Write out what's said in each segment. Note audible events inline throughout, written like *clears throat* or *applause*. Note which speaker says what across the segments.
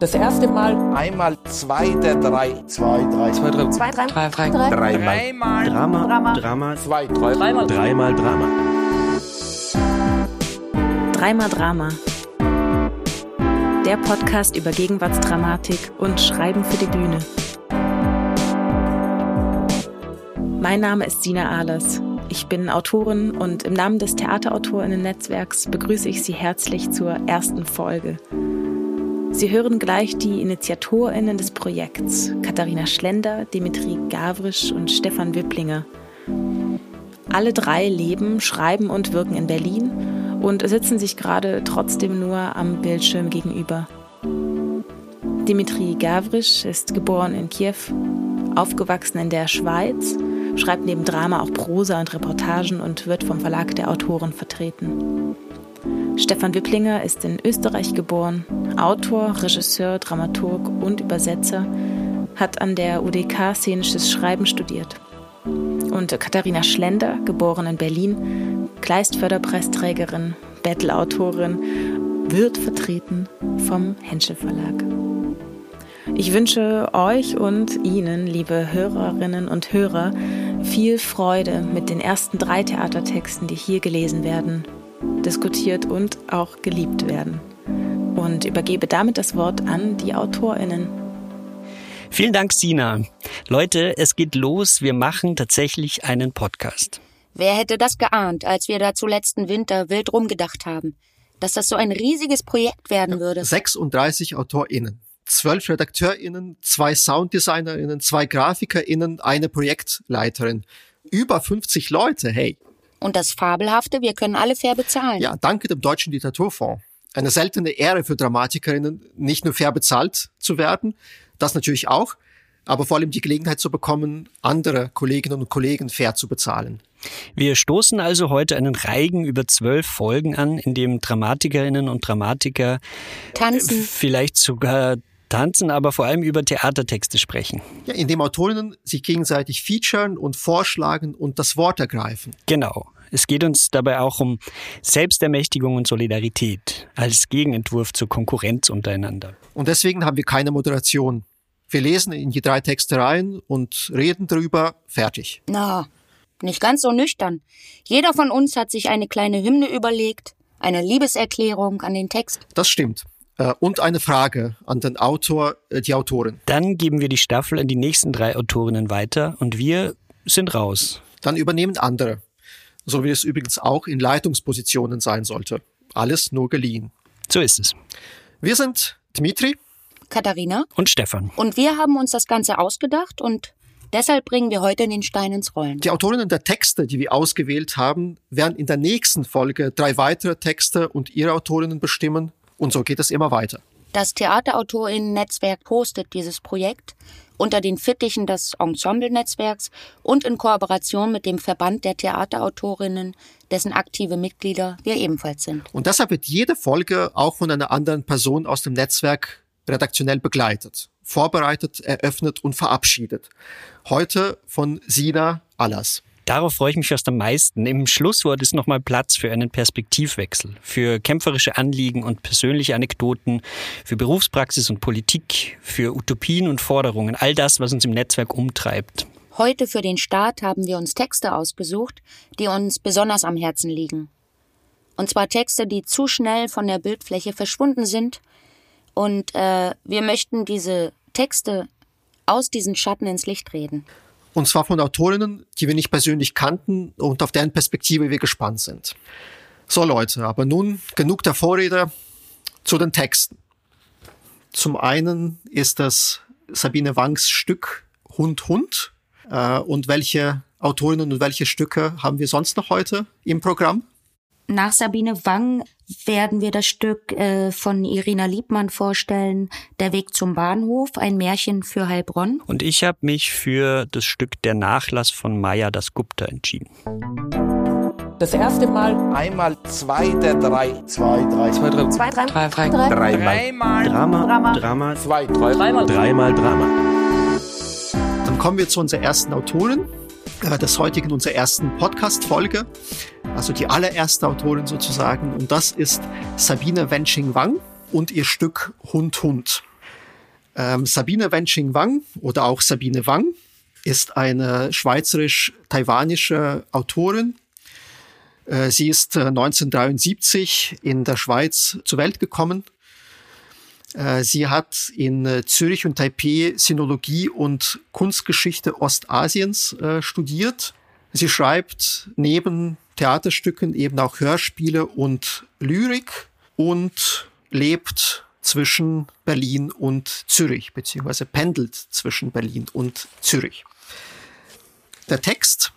Speaker 1: Das erste Mal.
Speaker 2: Einmal zwei der drei.
Speaker 3: Zwei, drei.
Speaker 4: Zwei, drei.
Speaker 5: Zwei, drei.
Speaker 4: Drei, drei.
Speaker 5: Drei.
Speaker 2: Dreimal.
Speaker 4: Drama.
Speaker 5: Drama.
Speaker 4: Drama.
Speaker 2: Zwei, drei.
Speaker 1: Dreimal.
Speaker 4: Dreimal Drama.
Speaker 6: Dreimal Drama. Der Podcast über Gegenwartsdramatik und Schreiben für die Bühne. Mein Name ist Sina Ahlers. Ich bin Autorin und im Namen des Theaterautorinnen-Netzwerks begrüße ich Sie herzlich zur ersten Folge. Sie hören gleich die InitiatorInnen des Projekts, Katharina Schlender, Dimitri Gavrisch und Stefan Wipplinger. Alle drei leben, schreiben und wirken in Berlin und sitzen sich gerade trotzdem nur am Bildschirm gegenüber. Dimitri Gavrisch ist geboren in Kiew, aufgewachsen in der Schweiz, schreibt neben Drama auch Prosa und Reportagen und wird vom Verlag der Autoren vertreten. Stefan Wipplinger ist in Österreich geboren, Autor, Regisseur, Dramaturg und Übersetzer, hat an der UDK szenisches Schreiben studiert. Und Katharina Schlender, geboren in Berlin, Kleistförderpreisträgerin, Battle-Autorin, wird vertreten vom Henschel Verlag. Ich wünsche euch und Ihnen, liebe Hörerinnen und Hörer, viel Freude mit den ersten drei Theatertexten, die hier gelesen werden, diskutiert und auch geliebt werden. Und übergebe damit das Wort an die AutorInnen.
Speaker 7: Vielen Dank, Sina. Leute, es geht los. Wir machen tatsächlich einen Podcast.
Speaker 5: Wer hätte das geahnt, als wir da zu letzten Winter wild rumgedacht haben? Dass das so ein riesiges Projekt werden würde.
Speaker 3: 36 AutorInnen, 12 RedakteurInnen, zwei SounddesignerInnen, zwei GrafikerInnen, eine Projektleiterin. Über 50 Leute, hey.
Speaker 5: Und das Fabelhafte, wir können alle fair bezahlen.
Speaker 3: Ja, danke dem Deutschen Literaturfonds. Eine seltene Ehre für DramatikerInnen, nicht nur fair bezahlt zu werden, das natürlich auch, aber vor allem die Gelegenheit zu bekommen, andere Kolleginnen und Kollegen fair zu bezahlen.
Speaker 7: Wir stoßen also heute einen Reigen über zwölf Folgen an, in dem Dramatikerinnen und Dramatiker
Speaker 5: Tanzen.
Speaker 7: vielleicht sogar tanzen, aber vor allem über Theatertexte sprechen.
Speaker 3: Ja, indem Autorinnen sich gegenseitig featuren und vorschlagen und das Wort ergreifen.
Speaker 7: Genau. Es geht uns dabei auch um Selbstermächtigung und Solidarität als Gegenentwurf zur Konkurrenz untereinander.
Speaker 3: Und deswegen haben wir keine Moderation. Wir lesen in die drei Texte rein und reden drüber, fertig.
Speaker 5: Na, nicht ganz so nüchtern. Jeder von uns hat sich eine kleine Hymne überlegt, eine Liebeserklärung an den Text.
Speaker 3: Das stimmt. Äh, Und eine Frage an den Autor, äh, die Autorin.
Speaker 7: Dann geben wir die Staffel an die nächsten drei Autorinnen weiter und wir sind raus.
Speaker 3: Dann übernehmen andere. So wie es übrigens auch in Leitungspositionen sein sollte. Alles nur geliehen.
Speaker 7: So ist es.
Speaker 3: Wir sind Dmitri.
Speaker 5: Katharina.
Speaker 7: Und Stefan.
Speaker 5: Und wir haben uns das Ganze ausgedacht und deshalb bringen wir heute den Stein ins Rollen.
Speaker 3: Die Autorinnen der Texte, die wir ausgewählt haben, werden in der nächsten Folge drei weitere Texte und ihre Autorinnen bestimmen. Und so geht es immer weiter.
Speaker 5: Das Theaterautorinnen-Netzwerk hostet dieses Projekt unter den Fittichen des Ensemble-Netzwerks und in Kooperation mit dem Verband der Theaterautorinnen, dessen aktive Mitglieder wir ebenfalls sind.
Speaker 3: Und deshalb wird jede Folge auch von einer anderen Person aus dem Netzwerk redaktionell begleitet, vorbereitet, eröffnet und verabschiedet. Heute von Sina Allas.
Speaker 7: Darauf freue ich mich fast am meisten. Im Schlusswort ist nochmal Platz für einen Perspektivwechsel, für kämpferische Anliegen und persönliche Anekdoten, für Berufspraxis und Politik, für Utopien und Forderungen, all das, was uns im Netzwerk umtreibt.
Speaker 5: Heute für den Start haben wir uns Texte ausgesucht, die uns besonders am Herzen liegen. Und zwar Texte, die zu schnell von der Bildfläche verschwunden sind. Und äh, wir möchten diese Texte aus diesen Schatten ins Licht reden.
Speaker 3: Und zwar von Autorinnen, die wir nicht persönlich kannten und auf deren Perspektive wir gespannt sind. So Leute, aber nun genug der Vorrede zu den Texten. Zum einen ist das Sabine Wangs Stück Hund Hund. Äh, und welche Autorinnen und welche Stücke haben wir sonst noch heute im Programm?
Speaker 8: Nach Sabine Wang werden wir das Stück äh, von Irina Liebmann vorstellen, Der Weg zum Bahnhof, ein Märchen für Heilbronn.
Speaker 7: Und ich habe mich für das Stück Der Nachlass von Maya das Gupta entschieden.
Speaker 1: Das erste Mal.
Speaker 2: Einmal zwei der drei.
Speaker 3: Zwei, drei.
Speaker 4: Zwei, drei.
Speaker 5: Zwei, drei.
Speaker 4: Drei, drei.
Speaker 2: Dreimal.
Speaker 4: Drama.
Speaker 5: Drama.
Speaker 4: Drama.
Speaker 2: Zwei, drei.
Speaker 1: Dreimal.
Speaker 4: Dreimal Drama.
Speaker 3: Dann kommen wir zu unserer ersten Autorin äh, des heutigen, unserer ersten Podcast-Folge. Also die allererste Autorin sozusagen. Und das ist Sabine Wensching-Wang. und ihr Stück Hund Hund. Ähm, Sabine Wenching Wang oder auch Sabine Wang ist eine schweizerisch-taiwanische Autorin. Äh, sie ist 1973 äh, in der Schweiz zur Welt gekommen. Äh, sie hat in Zürich und Taipei Sinologie und Kunstgeschichte Ostasiens studiert. Sie schreibt neben Theaterstücken eben auch Hörspiele und Lyrik und lebt zwischen Berlin und Zürich, beziehungsweise pendelt zwischen Berlin und Zürich. Der Text,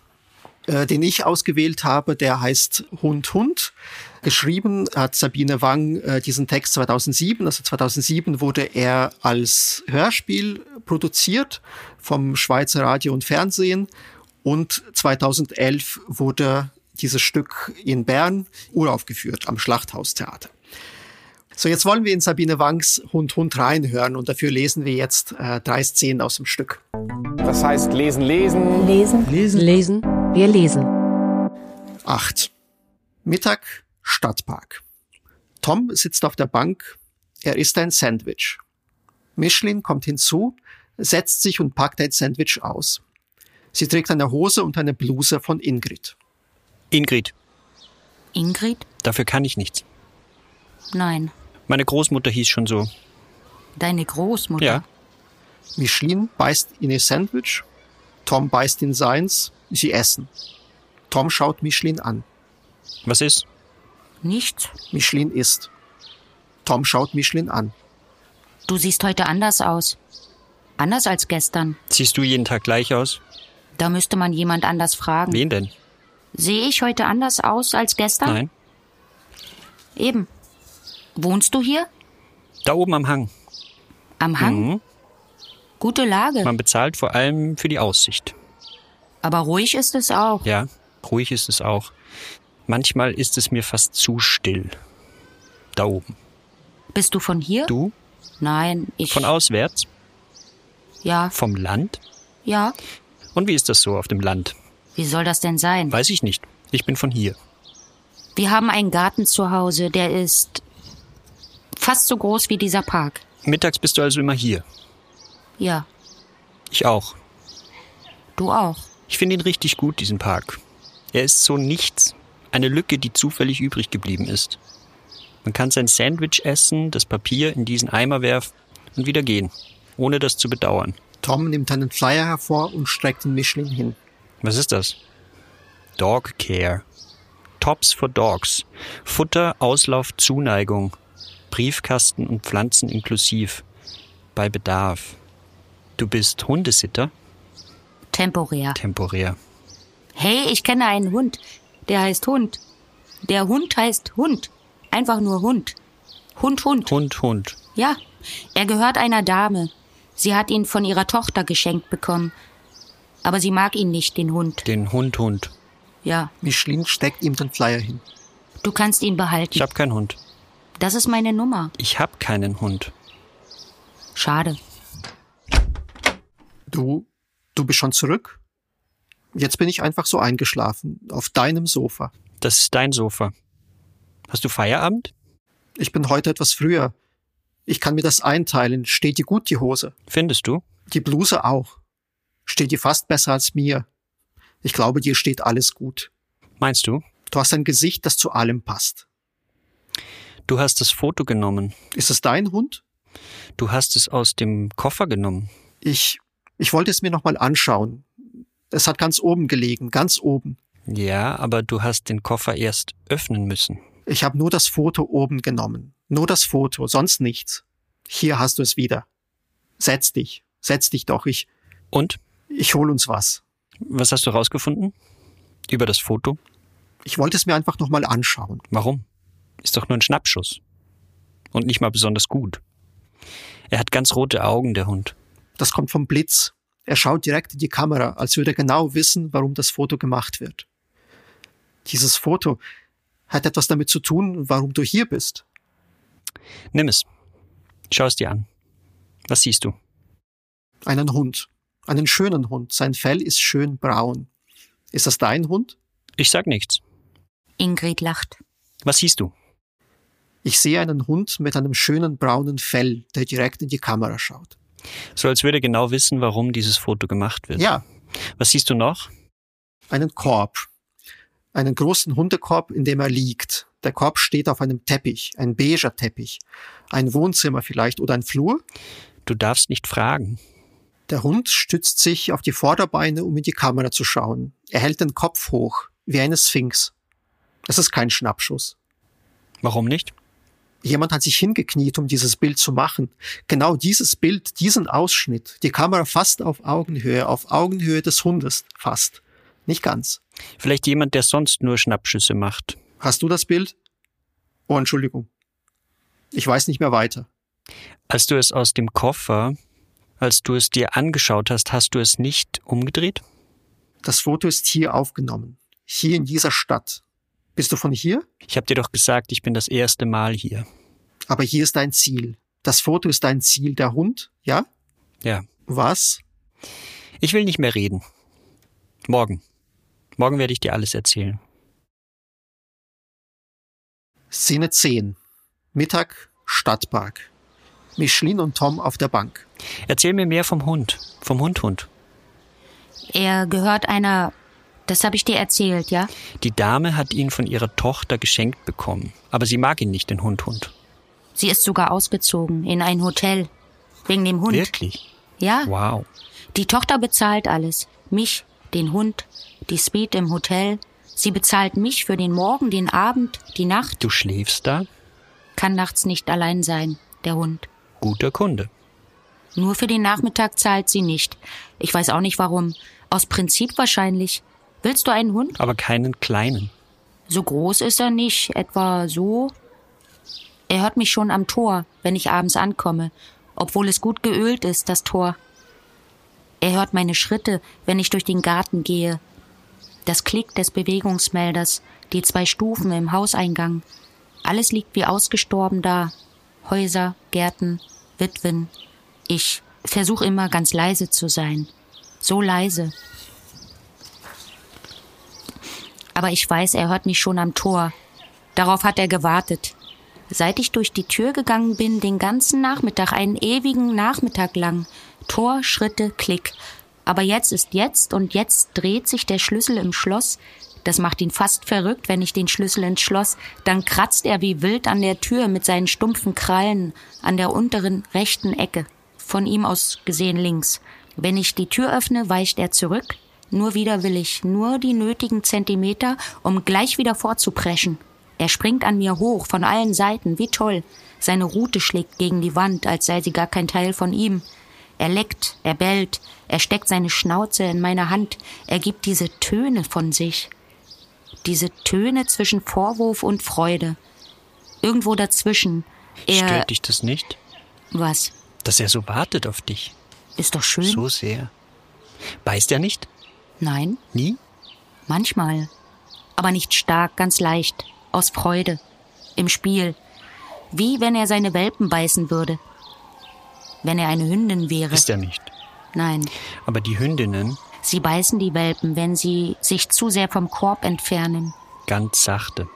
Speaker 3: äh, den ich ausgewählt habe, der heißt Hund Hund. Geschrieben hat Sabine Wang äh, diesen Text 2007. Also 2007 wurde er als Hörspiel produziert vom Schweizer Radio und Fernsehen und 2011 wurde dieses Stück in Bern uraufgeführt am Schlachthaustheater. So, jetzt wollen wir in Sabine Wangs Hund Hund reinhören und dafür lesen wir jetzt äh, drei Szenen aus dem Stück.
Speaker 2: Das heißt lesen, lesen.
Speaker 4: Lesen, lesen, lesen. Wir lesen.
Speaker 3: Acht. Mittag, Stadtpark. Tom sitzt auf der Bank. Er isst ein Sandwich. Michelin kommt hinzu, setzt sich und packt ein Sandwich aus. Sie trägt eine Hose und eine Bluse von Ingrid.
Speaker 7: Ingrid.
Speaker 8: Ingrid?
Speaker 7: Dafür kann ich nichts.
Speaker 8: Nein.
Speaker 7: Meine Großmutter hieß schon so.
Speaker 8: Deine Großmutter?
Speaker 7: Ja.
Speaker 3: Michelin beißt in ihr Sandwich. Tom beißt in seins. Sie essen. Tom schaut Michelin an.
Speaker 7: Was ist?
Speaker 8: Nichts.
Speaker 3: Michelin isst. Tom schaut Michelin an.
Speaker 8: Du siehst heute anders aus. Anders als gestern.
Speaker 7: Siehst du jeden Tag gleich aus?
Speaker 8: Da müsste man jemand anders fragen.
Speaker 7: Wen denn?
Speaker 8: Sehe ich heute anders aus als gestern?
Speaker 7: Nein.
Speaker 8: Eben. Wohnst du hier?
Speaker 7: Da oben am Hang.
Speaker 8: Am Hang?
Speaker 7: Mhm.
Speaker 8: Gute Lage.
Speaker 7: Man bezahlt vor allem für die Aussicht.
Speaker 8: Aber ruhig ist es auch.
Speaker 7: Ja, ruhig ist es auch. Manchmal ist es mir fast zu still. Da oben.
Speaker 8: Bist du von hier?
Speaker 7: Du?
Speaker 8: Nein, ich.
Speaker 7: Von auswärts?
Speaker 8: Ja,
Speaker 7: Vom Land?
Speaker 8: ja.
Speaker 7: Und wie ist das so auf dem Land?
Speaker 8: Wie soll das denn sein?
Speaker 7: Weiß ich nicht. Ich bin von hier.
Speaker 8: Wir haben einen Garten zu Hause, der ist fast so groß wie dieser Park.
Speaker 7: Mittags bist du also immer hier.
Speaker 8: Ja,
Speaker 7: Ich auch.
Speaker 8: du auch.
Speaker 7: Ich finde ihn richtig gut, diesen Park. Er ist so nichts. Eine Lücke, die zufällig übrig geblieben ist. Man kann sein Sandwich essen, das Papier in diesen Eimer werfen und wieder gehen, ohne das zu bedauern.
Speaker 3: Tom nimmt einen Flyer hervor und streckt den Michelin hin.
Speaker 7: Was ist das? Dog Care. Tops for Dogs. Futter, Auslauf, Zuneigung. Briefkasten und Pflanzen inklusiv. Bei Bedarf. Du bist Hundesitter?
Speaker 8: Temporär.
Speaker 7: Temporär.
Speaker 8: Hey, ich kenne einen Hund. Der heißt Hund. Der Hund heißt Hund. Einfach nur Hund. Hund, Hund.
Speaker 7: Hund, Hund.
Speaker 8: Ja, er gehört einer Dame. Sie hat ihn von ihrer Tochter geschenkt bekommen. Aber sie mag ihn nicht, den Hund.
Speaker 7: Den Hund, Hund.
Speaker 8: Ja,
Speaker 3: Michelin steckt ihm den Flyer hin.
Speaker 8: du kannst ihn behalten.
Speaker 7: Ich hab keinen Hund.
Speaker 8: das ist meine Nummer.
Speaker 7: Ich hab keinen Hund.
Speaker 8: Schade.
Speaker 3: Du, du bist schon zurück? Jetzt bin ich einfach so eingeschlafen, auf deinem Sofa.
Speaker 7: Das ist dein Sofa. Hast du Feierabend?
Speaker 3: Ich bin heute etwas früher. Ich kann mir das einteilen. Steht dir gut die Hose?
Speaker 7: Findest du?
Speaker 3: Die Bluse auch. Steht dir fast besser als mir. Ich glaube, dir steht alles gut.
Speaker 7: Meinst du?
Speaker 3: Du hast ein Gesicht, das zu allem passt.
Speaker 7: Du hast das Foto genommen.
Speaker 3: Ist es dein Hund?
Speaker 7: Du hast es aus dem Koffer genommen.
Speaker 3: Ich, ich wollte es mir nochmal anschauen. Es hat ganz oben gelegen, ganz oben.
Speaker 7: Ja, aber du hast den Koffer erst öffnen müssen.
Speaker 3: Ich habe nur das Foto oben genommen. Nur das Foto, sonst nichts. Hier hast du es wieder. Setz dich, setz dich doch. Ich,
Speaker 7: Und?
Speaker 3: Ich hol uns was.
Speaker 7: Was hast du rausgefunden? Über das Foto?
Speaker 3: Ich wollte es mir einfach nochmal anschauen.
Speaker 7: Warum? Ist doch nur ein Schnappschuss. Und nicht mal besonders gut. Er hat ganz rote Augen, der Hund.
Speaker 3: Das kommt vom Blitz. Er schaut direkt in die Kamera, als würde er genau wissen, warum das Foto gemacht wird. Dieses Foto hat etwas damit zu tun, warum du hier bist.
Speaker 7: Nimm es. Schau es dir an. Was siehst du?
Speaker 3: Einen Hund. Einen schönen Hund. Sein Fell ist schön braun. Ist das dein Hund?
Speaker 7: Ich sag nichts.
Speaker 8: Ingrid lacht.
Speaker 7: Was siehst du?
Speaker 3: Ich sehe einen Hund mit einem schönen braunen Fell, der direkt in die Kamera schaut.
Speaker 7: So als würde er genau wissen, warum dieses Foto gemacht wird.
Speaker 3: Ja,
Speaker 7: Was siehst du noch?
Speaker 3: einen Korb. Einen großen Hundekorb, in dem er liegt. Der Korb steht auf einem Teppich, ein beiger Teppich. Ein Wohnzimmer vielleicht oder ein Flur.
Speaker 7: Du darfst nicht fragen.
Speaker 3: Der Hund stützt sich auf die Vorderbeine, um in die Kamera zu schauen. Er hält den Kopf hoch, wie eine Sphinx. Es ist kein Schnappschuss.
Speaker 7: Warum nicht?
Speaker 3: Jemand hat sich hingekniet, um dieses Bild zu machen. Genau dieses Bild, diesen Ausschnitt. Die Kamera fast auf Augenhöhe, auf Augenhöhe des Hundes fast. Nicht ganz.
Speaker 7: Vielleicht jemand, der sonst nur Schnappschüsse macht.
Speaker 3: Hast du das Bild? Oh, Entschuldigung. Ich weiß nicht mehr weiter.
Speaker 7: Als du es aus dem Koffer, als du es dir angeschaut hast, hast du es nicht umgedreht?
Speaker 3: Das Foto ist hier aufgenommen. Hier in dieser Stadt. Bist du von hier?
Speaker 7: Ich habe dir doch gesagt, ich bin das erste Mal hier.
Speaker 3: Aber hier ist dein Ziel. Das Foto ist dein Ziel. Der Hund? Ja?
Speaker 7: Ja.
Speaker 3: Was?
Speaker 7: Ich will nicht mehr reden. Morgen. Morgen werde ich dir alles erzählen.
Speaker 3: Szene 10. Mittag, Stadtpark. Michelin und Tom auf der Bank.
Speaker 7: Erzähl mir mehr vom Hund. Vom Hundhund.
Speaker 8: Er gehört einer, das habe ich dir erzählt, ja?
Speaker 7: Die Dame hat ihn von ihrer Tochter geschenkt bekommen. Aber sie mag ihn nicht, den Hundhund.
Speaker 8: Sie ist sogar ausgezogen in ein Hotel. Wegen dem Hund.
Speaker 7: Wirklich?
Speaker 8: Ja,
Speaker 7: Wow.
Speaker 8: die Tochter bezahlt alles. Mich, den Hund, die Suite im Hotel. Sie bezahlt mich für den Morgen, den Abend, die Nacht.
Speaker 7: Du schläfst da?
Speaker 8: Kann nachts nicht allein sein, der Hund.
Speaker 7: Guter Kunde.
Speaker 8: Nur für den Nachmittag zahlt sie nicht. Ich weiß auch nicht warum. Aus Prinzip wahrscheinlich. Willst du einen Hund?
Speaker 7: Aber keinen kleinen.
Speaker 8: So groß ist er nicht, etwa so. Er hört mich schon am Tor, wenn ich abends ankomme, obwohl es gut geölt ist, das Tor. Er hört meine Schritte, wenn ich durch den Garten gehe. Das Klick des Bewegungsmelders, die zwei Stufen im Hauseingang. Alles liegt wie ausgestorben da. Häuser, Gärten, Witwen. Ich versuche immer ganz leise zu sein. So leise. Aber ich weiß, er hört mich schon am Tor. Darauf hat er gewartet. Seit ich durch die Tür gegangen bin, den ganzen Nachmittag, einen ewigen Nachmittag lang. Tor, Schritte, Klick. Aber jetzt ist jetzt und jetzt dreht sich der Schlüssel im Schloss. Das macht ihn fast verrückt, wenn ich den Schlüssel ins Schloss. Dann kratzt er wie wild an der Tür mit seinen stumpfen Krallen an der unteren rechten Ecke. Von ihm aus gesehen links. Wenn ich die Tür öffne, weicht er zurück. Nur widerwillig, nur die nötigen Zentimeter, um gleich wieder vorzupreschen. Er springt an mir hoch, von allen Seiten, wie toll. Seine Rute schlägt gegen die Wand, als sei sie gar kein Teil von ihm. Er leckt, er bellt, er steckt seine Schnauze in meine Hand, er gibt diese Töne von sich. Diese Töne zwischen Vorwurf und Freude. Irgendwo dazwischen. Er.
Speaker 7: Stört dich das nicht?
Speaker 8: Was?
Speaker 7: Dass er so wartet auf dich.
Speaker 8: Ist doch schön.
Speaker 7: So sehr. Beißt er nicht?
Speaker 8: Nein,
Speaker 7: Nie?
Speaker 8: manchmal. Aber nicht stark, ganz leicht. Aus Freude. Im Spiel. Wie wenn er seine Welpen beißen würde. Wenn er eine Hündin wäre.
Speaker 7: Ist er nicht.
Speaker 8: Nein.
Speaker 7: Aber die Hündinnen
Speaker 8: Sie beißen die Welpen, wenn sie sich zu sehr vom Korb entfernen.
Speaker 7: ganz sachte.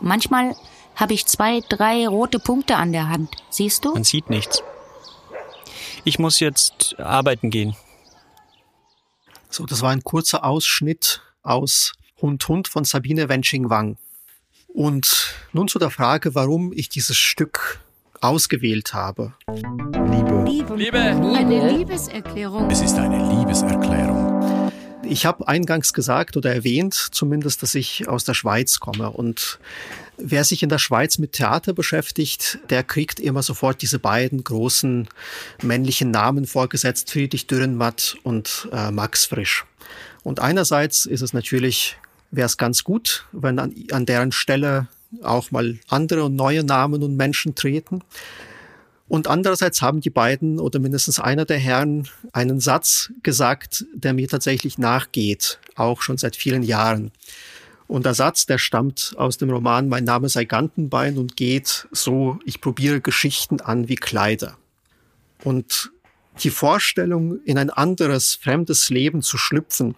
Speaker 8: Manchmal habe ich zwei, drei rote Punkte an der Hand. Siehst du?
Speaker 7: Man sieht nichts. Ich muss jetzt arbeiten gehen.
Speaker 3: So, das war ein kurzer Ausschnitt aus Hund Hund von Sabine Wensching-Wang. Und nun zu der Frage, warum ich dieses Stück ausgewählt habe.
Speaker 2: Liebe.
Speaker 4: Eine Liebeserklärung.
Speaker 9: Es ist eine Liebeserklärung.
Speaker 3: Ich habe eingangs gesagt oder erwähnt zumindest, dass ich aus der Schweiz komme. Und wer sich in der Schweiz mit Theater beschäftigt, der kriegt immer sofort diese beiden großen männlichen Namen vorgesetzt, Friedrich Dürrenmatt und äh, Max Frisch. Und einerseits ist es natürlich, wäre es ganz gut, wenn an, an deren Stelle auch mal andere und neue Namen und Menschen treten. Und andererseits haben die beiden oder mindestens einer der Herren einen Satz gesagt, der mir tatsächlich nachgeht, auch schon seit vielen Jahren. Und der Satz, der stammt aus dem Roman Mein Name sei Gantenbein und geht so, ich probiere Geschichten an wie Kleider. Und die Vorstellung, in ein anderes, fremdes Leben zu schlüpfen,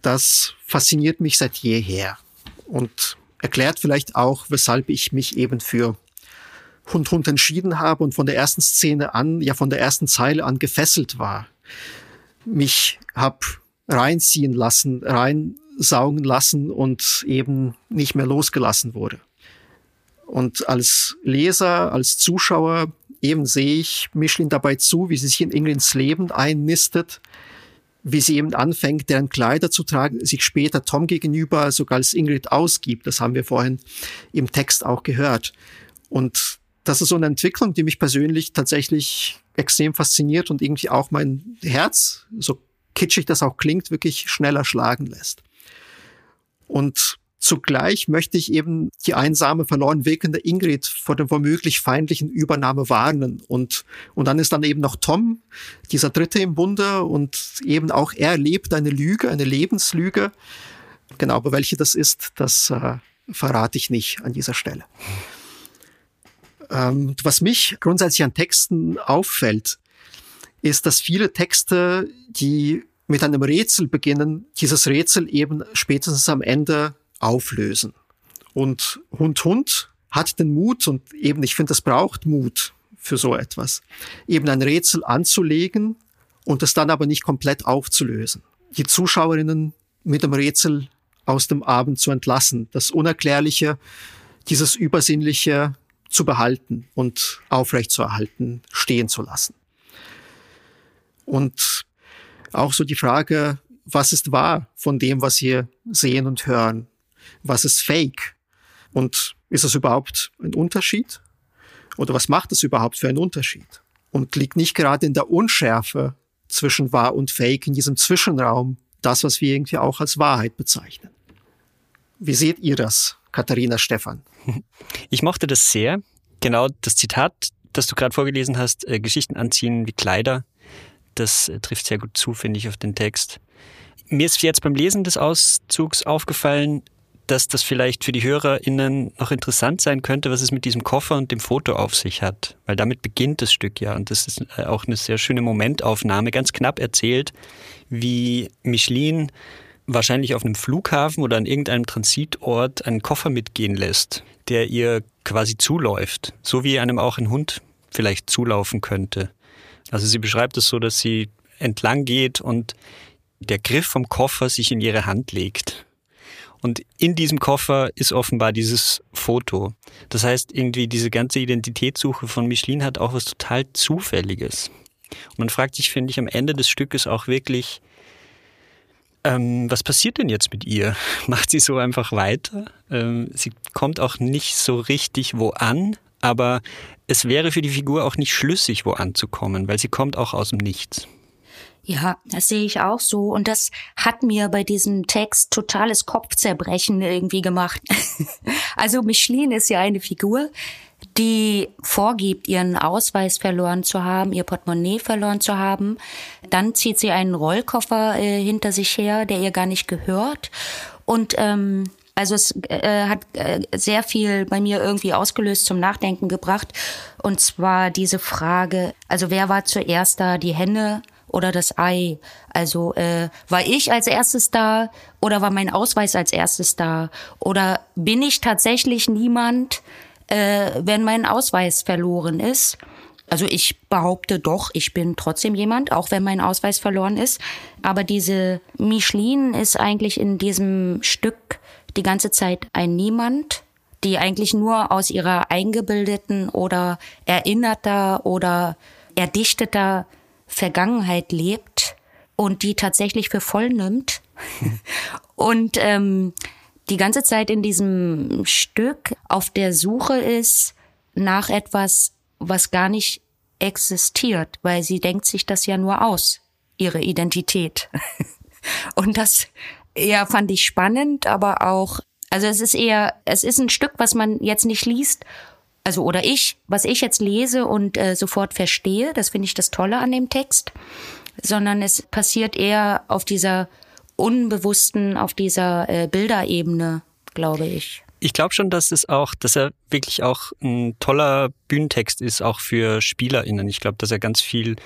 Speaker 3: das fasziniert mich seit jeher und erklärt vielleicht auch, weshalb ich mich eben für Hund entschieden habe und von der ersten Szene an, ja von der ersten Zeile an gefesselt war. Mich hab reinziehen lassen, reinsaugen lassen und eben nicht mehr losgelassen wurde. Und als Leser, als Zuschauer eben sehe ich Michelin dabei zu, wie sie sich in Ingrids Leben einnistet, wie sie eben anfängt, deren Kleider zu tragen, sich später Tom gegenüber sogar als Ingrid ausgibt. Das haben wir vorhin im Text auch gehört. Und das ist so eine Entwicklung, die mich persönlich tatsächlich extrem fasziniert und irgendwie auch mein Herz, so kitschig das auch klingt, wirklich schneller schlagen lässt. Und Zugleich möchte ich eben die einsame, verloren wirkende Ingrid vor der womöglich feindlichen Übernahme warnen. Und, und dann ist dann eben noch Tom, dieser Dritte im Bunde, und eben auch er lebt eine Lüge, eine Lebenslüge. Genau, aber welche das ist, das äh, verrate ich nicht an dieser Stelle. Ähm, was mich grundsätzlich an Texten auffällt, ist, dass viele Texte, die mit einem Rätsel beginnen, dieses Rätsel eben spätestens am Ende auflösen. Und Hund Hund hat den Mut und eben, ich finde, es braucht Mut für so etwas, eben ein Rätsel anzulegen und es dann aber nicht komplett aufzulösen. Die Zuschauerinnen mit dem Rätsel aus dem Abend zu entlassen, das Unerklärliche, dieses Übersinnliche zu behalten und aufrechtzuerhalten, stehen zu lassen. Und auch so die Frage, was ist wahr von dem, was wir sehen und hören? was ist Fake? Und ist das überhaupt ein Unterschied? Oder was macht das überhaupt für einen Unterschied? Und liegt nicht gerade in der Unschärfe zwischen wahr und fake, in diesem Zwischenraum, das, was wir irgendwie auch als Wahrheit bezeichnen? Wie seht ihr das, Katharina Stefan? *laughs*
Speaker 7: Ich mochte das sehr. Genau das Zitat, das du gerade vorgelesen hast, äh, Geschichten anziehen wie Kleider, das äh, trifft sehr gut zu, finde ich, auf den Text. Mir ist jetzt beim Lesen des Auszugs aufgefallen, dass das vielleicht für die HörerInnen noch interessant sein könnte, was es mit diesem Koffer und dem Foto auf sich hat. Weil damit beginnt das Stück ja. Und das ist äh, auch eine sehr schöne Momentaufnahme, ganz knapp erzählt, wie Michelin wahrscheinlich auf einem Flughafen oder an irgendeinem Transitort einen Koffer mitgehen lässt, der ihr quasi zuläuft. So wie einem auch ein Hund vielleicht zulaufen könnte. Also sie beschreibt es so, dass sie entlang geht und der Griff vom Koffer sich in ihre Hand legt. Und in diesem Koffer ist offenbar dieses Foto. Das heißt, irgendwie diese ganze Identitätssuche von Michelin hat auch was total Zufälliges. Und man fragt sich, finde ich, am Ende des Stückes auch wirklich, ähm, was passiert denn jetzt mit ihr? *laughs* Macht sie so einfach weiter? Ähm, sie kommt auch nicht so richtig wo an, aber es wäre für die Figur auch nicht schlüssig, wo anzukommen, weil sie kommt auch aus dem Nichts.
Speaker 8: Ja, das sehe ich auch so. Und das hat mir bei diesem Text totales Kopfzerbrechen irgendwie gemacht. *laughs* also Michelin ist ja eine Figur, die vorgibt, ihren Ausweis verloren zu haben, ihr Portemonnaie verloren zu haben. Dann zieht sie einen Rollkoffer äh, hinter sich her, der ihr gar nicht gehört. Und ähm, also es äh, hat äh, sehr viel bei mir irgendwie ausgelöst, zum Nachdenken gebracht. Und zwar diese Frage, also wer war zuerst da, die Henne oder das Ei? Also äh, war ich als erstes da oder war mein Ausweis als erstes da? Oder bin ich tatsächlich niemand, äh, wenn mein Ausweis verloren ist? Also ich behaupte doch, ich bin trotzdem jemand, auch wenn mein Ausweis verloren ist. Aber diese Michelin ist eigentlich in diesem Stück die ganze Zeit ein Niemand, die eigentlich nur aus ihrer eingebildeten oder erinnerter oder erdichteter Vergangenheit lebt und die tatsächlich für voll nimmt *laughs* und ähm, die ganze Zeit in diesem Stück auf der Suche ist nach etwas, was gar nicht existiert, weil sie denkt sich das ja nur aus, ihre Identität. *laughs* und das ja fand ich spannend, aber auch also es ist eher es ist ein Stück, was man jetzt nicht liest also oder ich, was ich jetzt lese und äh, sofort verstehe, das finde ich das Tolle an dem Text, sondern es passiert eher auf dieser unbewussten, auf dieser äh, Bilderebene, glaube ich.
Speaker 7: Ich glaube schon, dass es auch, dass er wirklich auch ein toller Bühnentext ist, auch für SpielerInnen. Ich glaube, dass er ganz viel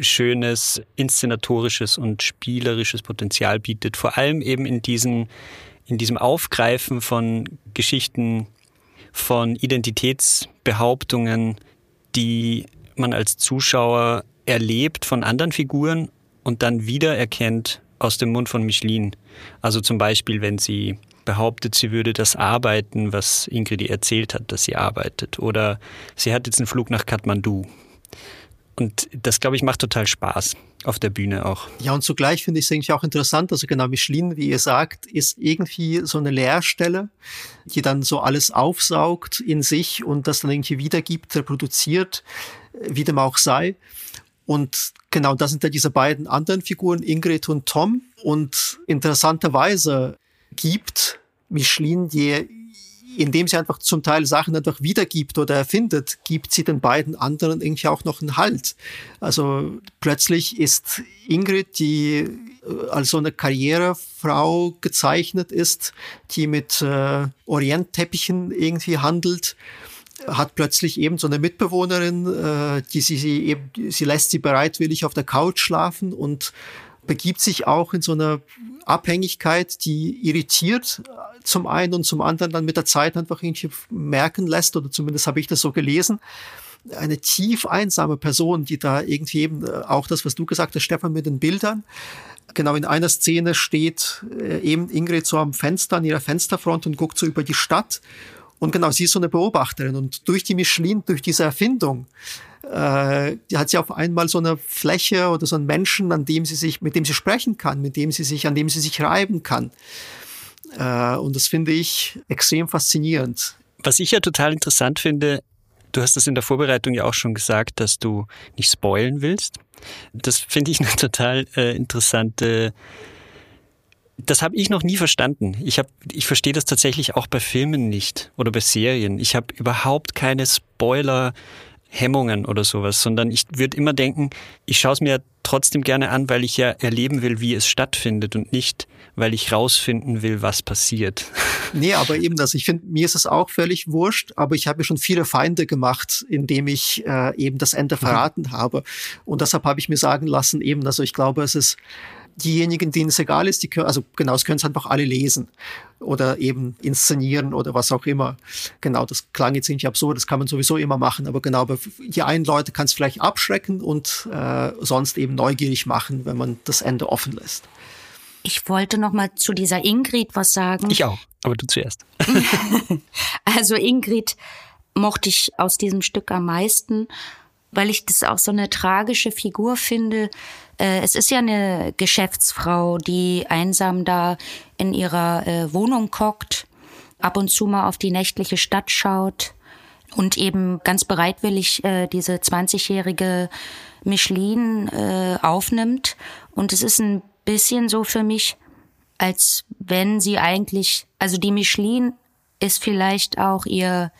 Speaker 7: schönes, inszenatorisches und spielerisches Potenzial bietet. Vor allem eben in diesen, in diesem Aufgreifen von Geschichten, von Identitäts Behauptungen, die man als Zuschauer erlebt von anderen Figuren und dann wiedererkennt aus dem Mund von Micheline. Also zum Beispiel, wenn sie behauptet, sie würde das arbeiten, was Ingrid erzählt hat, dass sie arbeitet. Oder sie hat jetzt einen Flug nach Kathmandu. Und das, glaube ich, macht total Spaß auf der Bühne auch.
Speaker 3: Ja, und zugleich finde ich es eigentlich auch interessant, also genau Michelin, wie ihr sagt, ist irgendwie so eine Leerstelle, die dann so alles aufsaugt in sich und das dann irgendwie wiedergibt, reproduziert, wie dem auch sei. Und genau, das sind ja diese beiden anderen Figuren, Ingrid und Tom. Und interessanterweise gibt Michelin die indem sie einfach zum Teil Sachen einfach wiedergibt oder erfindet, gibt sie den beiden anderen irgendwie auch noch einen Halt. Also plötzlich ist Ingrid, die äh, als so eine Karrierefrau gezeichnet ist, die mit äh, Orientteppichen irgendwie handelt, hat plötzlich eben so eine Mitbewohnerin, äh, die sie, sie eben, sie lässt sie bereitwillig auf der Couch schlafen und begibt sich auch in so eine Abhängigkeit, die irritiert zum einen und zum anderen dann mit der Zeit einfach irgendwie merken lässt, oder zumindest habe ich das so gelesen, eine tief einsame Person, die da irgendwie eben äh, auch das, was du gesagt hast, Stefan, mit den Bildern. Genau in einer Szene steht äh, eben Ingrid so am Fenster, an ihrer Fensterfront und guckt so über die Stadt. Und genau, sie ist so eine Beobachterin. Und durch die Michelin, durch diese Erfindung, äh, die hat sie auf einmal so eine Fläche oder so einen Menschen, an dem sie sich, mit dem sie sprechen kann, mit dem sie sich, an dem sie sich reiben kann. Äh, und das finde ich extrem faszinierend.
Speaker 7: Was ich ja total interessant finde, du hast das in der Vorbereitung ja auch schon gesagt, dass du nicht spoilen willst. Das finde ich eine *laughs* total äh, interessante das habe ich noch nie verstanden. Ich, hab, ich verstehe das tatsächlich auch bei Filmen nicht oder bei Serien. Ich habe überhaupt keine Spoiler Hemmungen oder sowas, sondern ich würde immer denken, ich schaue es mir trotzdem gerne an, weil ich ja erleben will, wie es stattfindet und nicht, weil ich rausfinden will, was passiert. *laughs*
Speaker 3: Nee, aber eben das. Ich finde, mir ist es auch völlig wurscht, aber ich habe mir schon viele Feinde gemacht, indem ich äh, eben das Ende mhm. verraten mhm. habe. Und deshalb habe ich mir sagen lassen, eben, also ich glaube, es ist diejenigen, denen es egal ist, die können, also genau, es können es einfach alle lesen oder eben inszenieren oder was auch immer. Genau, das klang jetzt nicht absurd, das kann man sowieso immer machen, aber genau, aber die einen Leute kann es vielleicht abschrecken und äh, sonst eben neugierig machen, wenn man das Ende offen lässt.
Speaker 8: Ich wollte noch mal zu dieser Ingrid was sagen.
Speaker 7: Ich auch, aber du zuerst. *laughs*
Speaker 8: also Ingrid mochte ich aus diesem Stück am meisten, weil ich das auch so eine tragische Figur finde. Äh, es ist ja eine Geschäftsfrau, die einsam da in ihrer äh, Wohnung hockt, ab und zu mal auf die nächtliche Stadt schaut und eben ganz bereitwillig äh, diese 20-jährige Michelin aufnimmt. Und es ist ein bisschen so für mich, als wenn sie eigentlich, also die Michelin ist vielleicht auch ihr,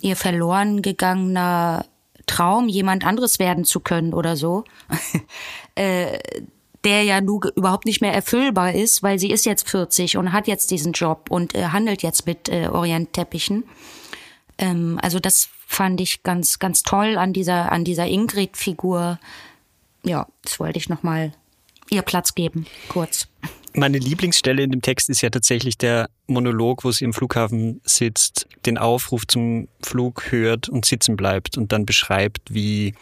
Speaker 8: ihr verloren gegangener Traum, jemand anderes werden zu können oder so, *laughs* äh, der ja nun überhaupt nicht mehr erfüllbar ist, weil sie ist jetzt 40 und hat jetzt diesen Job und äh, handelt jetzt mit äh, Orientteppichen. Ähm, also das fand ich ganz, ganz toll an dieser, an dieser Ingrid-Figur. Ja, das wollte ich nochmal ihr Platz geben, kurz.
Speaker 7: Meine Lieblingsstelle in dem Text ist ja tatsächlich der Monolog, wo sie im Flughafen sitzt, den Aufruf zum Flug hört und sitzen bleibt und dann beschreibt, wie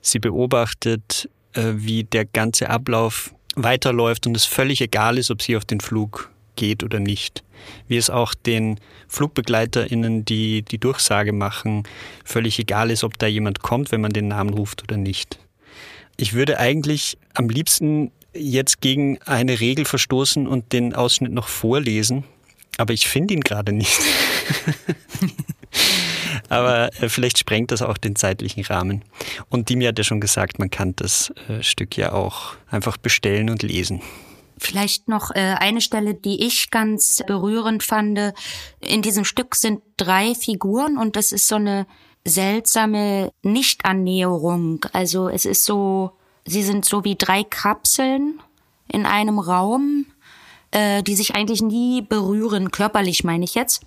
Speaker 7: sie beobachtet, äh, wie der ganze Ablauf weiterläuft und es völlig egal ist, ob sie auf den Flug geht oder nicht. Wie es auch den FlugbegleiterInnen, die die Durchsage machen, völlig egal ist, ob da jemand kommt, wenn man den Namen ruft oder nicht. Ich würde eigentlich am liebsten jetzt gegen eine Regel verstoßen und den Ausschnitt noch vorlesen, aber ich finde ihn gerade nicht. *laughs* aber äh, vielleicht sprengt das auch den zeitlichen Rahmen. Und Dimi hat ja schon gesagt, man kann das äh, Stück ja auch einfach bestellen und lesen.
Speaker 8: Vielleicht noch äh, eine Stelle, die ich ganz berührend fand. In diesem Stück sind drei Figuren und das ist so eine seltsame Nichtannäherung. Also es ist so, sie sind so wie drei Kapseln in einem Raum, äh, die sich eigentlich nie berühren, körperlich meine ich jetzt.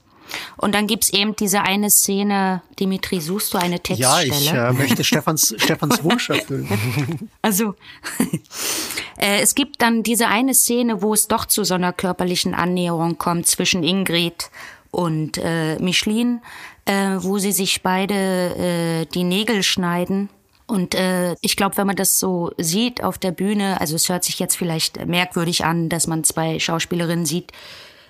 Speaker 8: Und dann gibt's eben diese eine Szene, Dimitri, suchst du eine Textstelle?
Speaker 3: Ja, ich äh, möchte Stefans, *laughs* Stefans Wunsch erfüllen.
Speaker 8: Also, *laughs* äh, es gibt dann diese eine Szene, wo es doch zu so einer körperlichen Annäherung kommt zwischen Ingrid und äh, Michelin. äh, wo sie sich beide äh, die Nägel schneiden. Und äh, ich glaube, wenn man das so sieht auf der Bühne, also es hört sich jetzt vielleicht merkwürdig an, dass man zwei Schauspielerinnen sieht,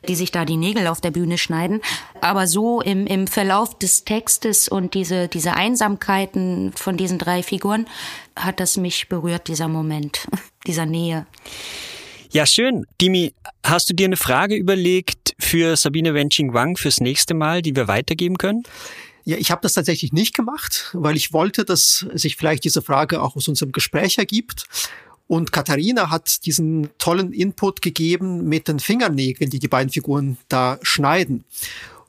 Speaker 8: die sich da die Nägel auf der Bühne schneiden. Aber so im, im Verlauf des Textes und diese, diese Einsamkeiten von diesen drei Figuren hat das mich berührt, dieser Moment, *laughs* dieser Nähe.
Speaker 7: Ja, schön. Dimi, hast du dir eine Frage überlegt für Sabine Wenching-Wang fürs nächste Mal, die wir weitergeben können?
Speaker 3: Ja, ich habe das tatsächlich nicht gemacht, weil ich wollte, dass sich vielleicht diese Frage auch aus unserem Gespräch ergibt. Und Katharina hat diesen tollen Input gegeben mit den Fingernägeln, die die beiden Figuren da schneiden.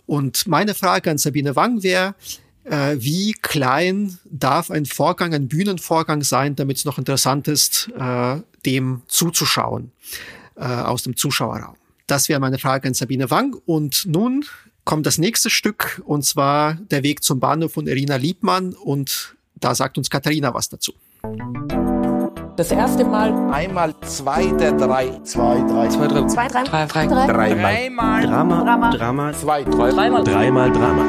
Speaker 3: Und meine Frage an Sabine Wang wäre, äh, wie klein darf ein Vorgang, ein Bühnenvorgang sein, damit es noch interessant ist, äh, dem zuzuschauen äh, aus dem Zuschauerraum? Das wäre meine Frage an Sabine Wang. Und nun kommt das nächste Stück, und zwar der Weg zum Bahnhof von Irina Liebmann. Und da sagt uns Katharina was dazu.
Speaker 1: Das erste Mal.
Speaker 2: Einmal zwei der drei. Zwei, drei. Zwei, drei.
Speaker 1: Zwei, drei.
Speaker 2: Drei, drei.
Speaker 1: drei.
Speaker 2: Dreimal.
Speaker 1: Drama.
Speaker 2: Drama.
Speaker 1: Drama.
Speaker 2: Zwei, drei. Dreimal. Dreimal Drama.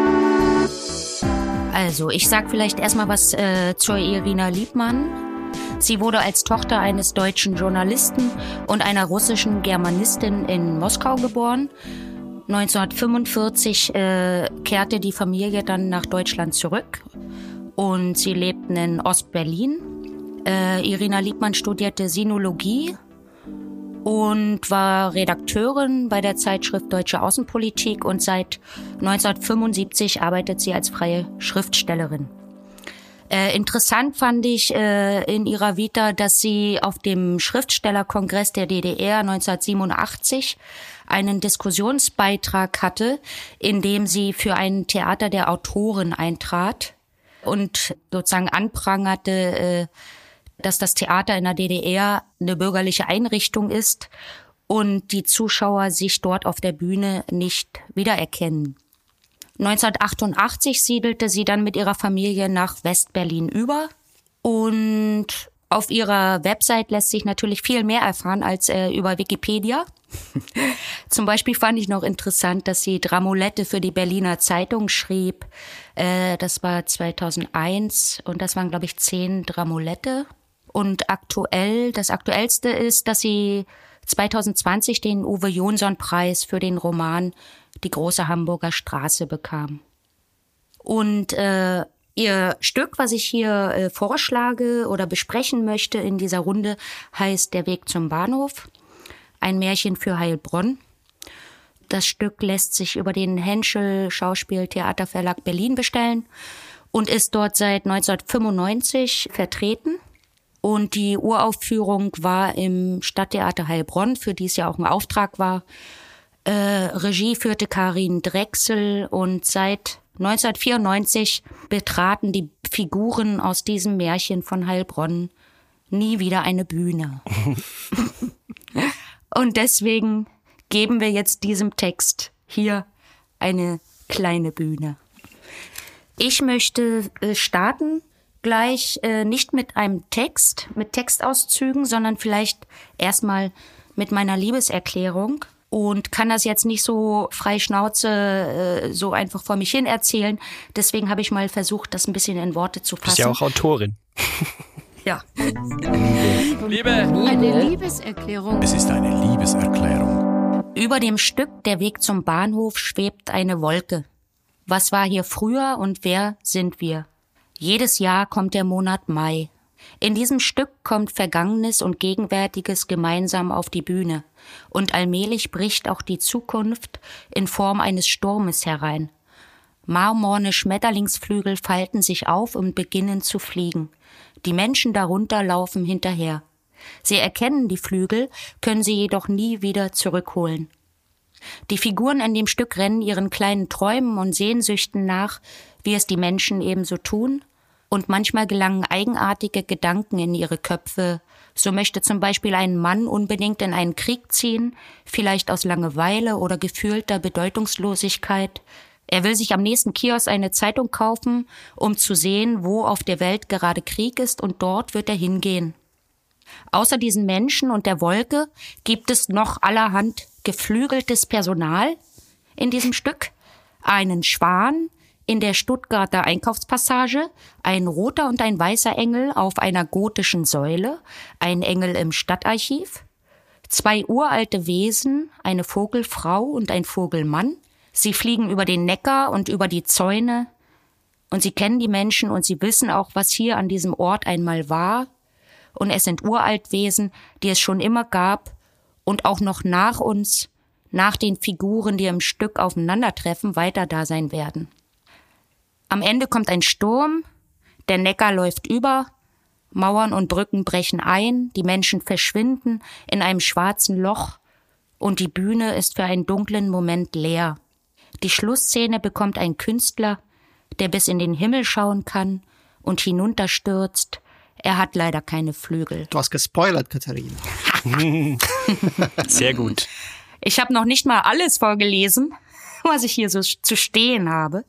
Speaker 8: Also, ich sag vielleicht erstmal was äh, zur Irina Liebmann. Sie wurde als Tochter eines deutschen Journalisten und einer russischen Germanistin in Moskau geboren. 1945 äh, kehrte die Familie dann nach Deutschland zurück und sie lebten in Ostberlin. Äh, Irina Liebmann studierte Sinologie und war Redakteurin bei der Zeitschrift Deutsche Außenpolitik und seit 1975 arbeitet sie als freie Schriftstellerin. Äh, interessant fand ich äh, in ihrer Vita, dass sie auf dem Schriftstellerkongress der DDR 1987 einen Diskussionsbeitrag hatte, in dem sie für ein Theater der Autoren eintrat und sozusagen anprangerte, äh, dass das Theater in der DDR eine bürgerliche Einrichtung ist und die Zuschauer sich dort auf der Bühne nicht wiedererkennen. 1988 siedelte sie dann mit ihrer Familie nach Westberlin über und auf ihrer Website lässt sich natürlich viel mehr erfahren als äh, über Wikipedia. *laughs* Zum Beispiel fand ich noch interessant, dass sie Dramolette für die Berliner Zeitung schrieb. Äh, das war 2001 und das waren, glaube ich, zehn Dramolette. Und aktuell, das aktuellste ist, dass sie 2020 den Uwe Jonsson Preis für den Roman Die große Hamburger Straße bekam. Und äh, ihr Stück, was ich hier äh, vorschlage oder besprechen möchte in dieser Runde, heißt Der Weg zum Bahnhof. Ein Märchen für Heilbronn. Das Stück lässt sich über den Henschel Schauspieltheaterverlag Berlin bestellen und ist dort seit 1995 vertreten. Und die Uraufführung war im Stadttheater Heilbronn, für die es ja auch ein Auftrag war. Äh, Regie führte Karin Drechsel und seit 1994 betraten die Figuren aus diesem Märchen von Heilbronn nie wieder eine Bühne. *laughs* und deswegen geben wir jetzt diesem Text hier eine kleine Bühne. Ich möchte äh, starten gleich äh, nicht mit einem Text, mit Textauszügen, sondern vielleicht erstmal mit meiner Liebeserklärung und kann das jetzt nicht so frei Schnauze äh, so einfach vor mich hin erzählen. Deswegen habe ich mal versucht, das ein bisschen in Worte zu fassen. Du
Speaker 7: bist ja auch Autorin. *laughs*
Speaker 8: ja.
Speaker 2: Liebe. Liebe.
Speaker 4: Eine Liebeserklärung.
Speaker 9: Es ist eine Liebeserklärung.
Speaker 8: Über dem Stück Der Weg zum Bahnhof schwebt eine Wolke. Was war hier früher und wer sind wir? Jedes Jahr kommt der Monat Mai. In diesem Stück kommt Vergangenes und Gegenwärtiges gemeinsam auf die Bühne, und allmählich bricht auch die Zukunft in Form eines Sturmes herein. Marmorne Schmetterlingsflügel falten sich auf und beginnen zu fliegen. Die Menschen darunter laufen hinterher. Sie erkennen die Flügel, können sie jedoch nie wieder zurückholen. Die Figuren in dem Stück rennen ihren kleinen Träumen und Sehnsüchten nach, wie es die Menschen ebenso tun, und manchmal gelangen eigenartige Gedanken in ihre Köpfe. So möchte zum Beispiel ein Mann unbedingt in einen Krieg ziehen, vielleicht aus Langeweile oder gefühlter Bedeutungslosigkeit. Er will sich am nächsten Kiosk eine Zeitung kaufen, um zu sehen, wo auf der Welt gerade Krieg ist, und dort wird er hingehen. Außer diesen Menschen und der Wolke gibt es noch allerhand geflügeltes Personal in diesem Stück. Einen Schwan, in der Stuttgarter Einkaufspassage ein roter und ein weißer Engel auf einer gotischen Säule, ein Engel im Stadtarchiv, zwei uralte Wesen, eine Vogelfrau und ein Vogelmann. Sie fliegen über den Neckar und über die Zäune, und sie kennen die Menschen und sie wissen auch, was hier an diesem Ort einmal war, und es sind Uraltwesen, die es schon immer gab und auch noch nach uns, nach den Figuren, die im Stück aufeinandertreffen, weiter da sein werden. Am Ende kommt ein Sturm, der Neckar läuft über, Mauern und Brücken brechen ein, die Menschen verschwinden in einem schwarzen Loch und die Bühne ist für einen dunklen Moment leer. Die Schlussszene bekommt ein Künstler, der bis in den Himmel schauen kann und hinunterstürzt. Er hat leider keine Flügel.
Speaker 3: Du hast gespoilert, Katharina. *laughs*
Speaker 7: Sehr gut.
Speaker 8: Ich habe noch nicht mal alles vorgelesen, *laughs* was ich hier so zu stehen habe,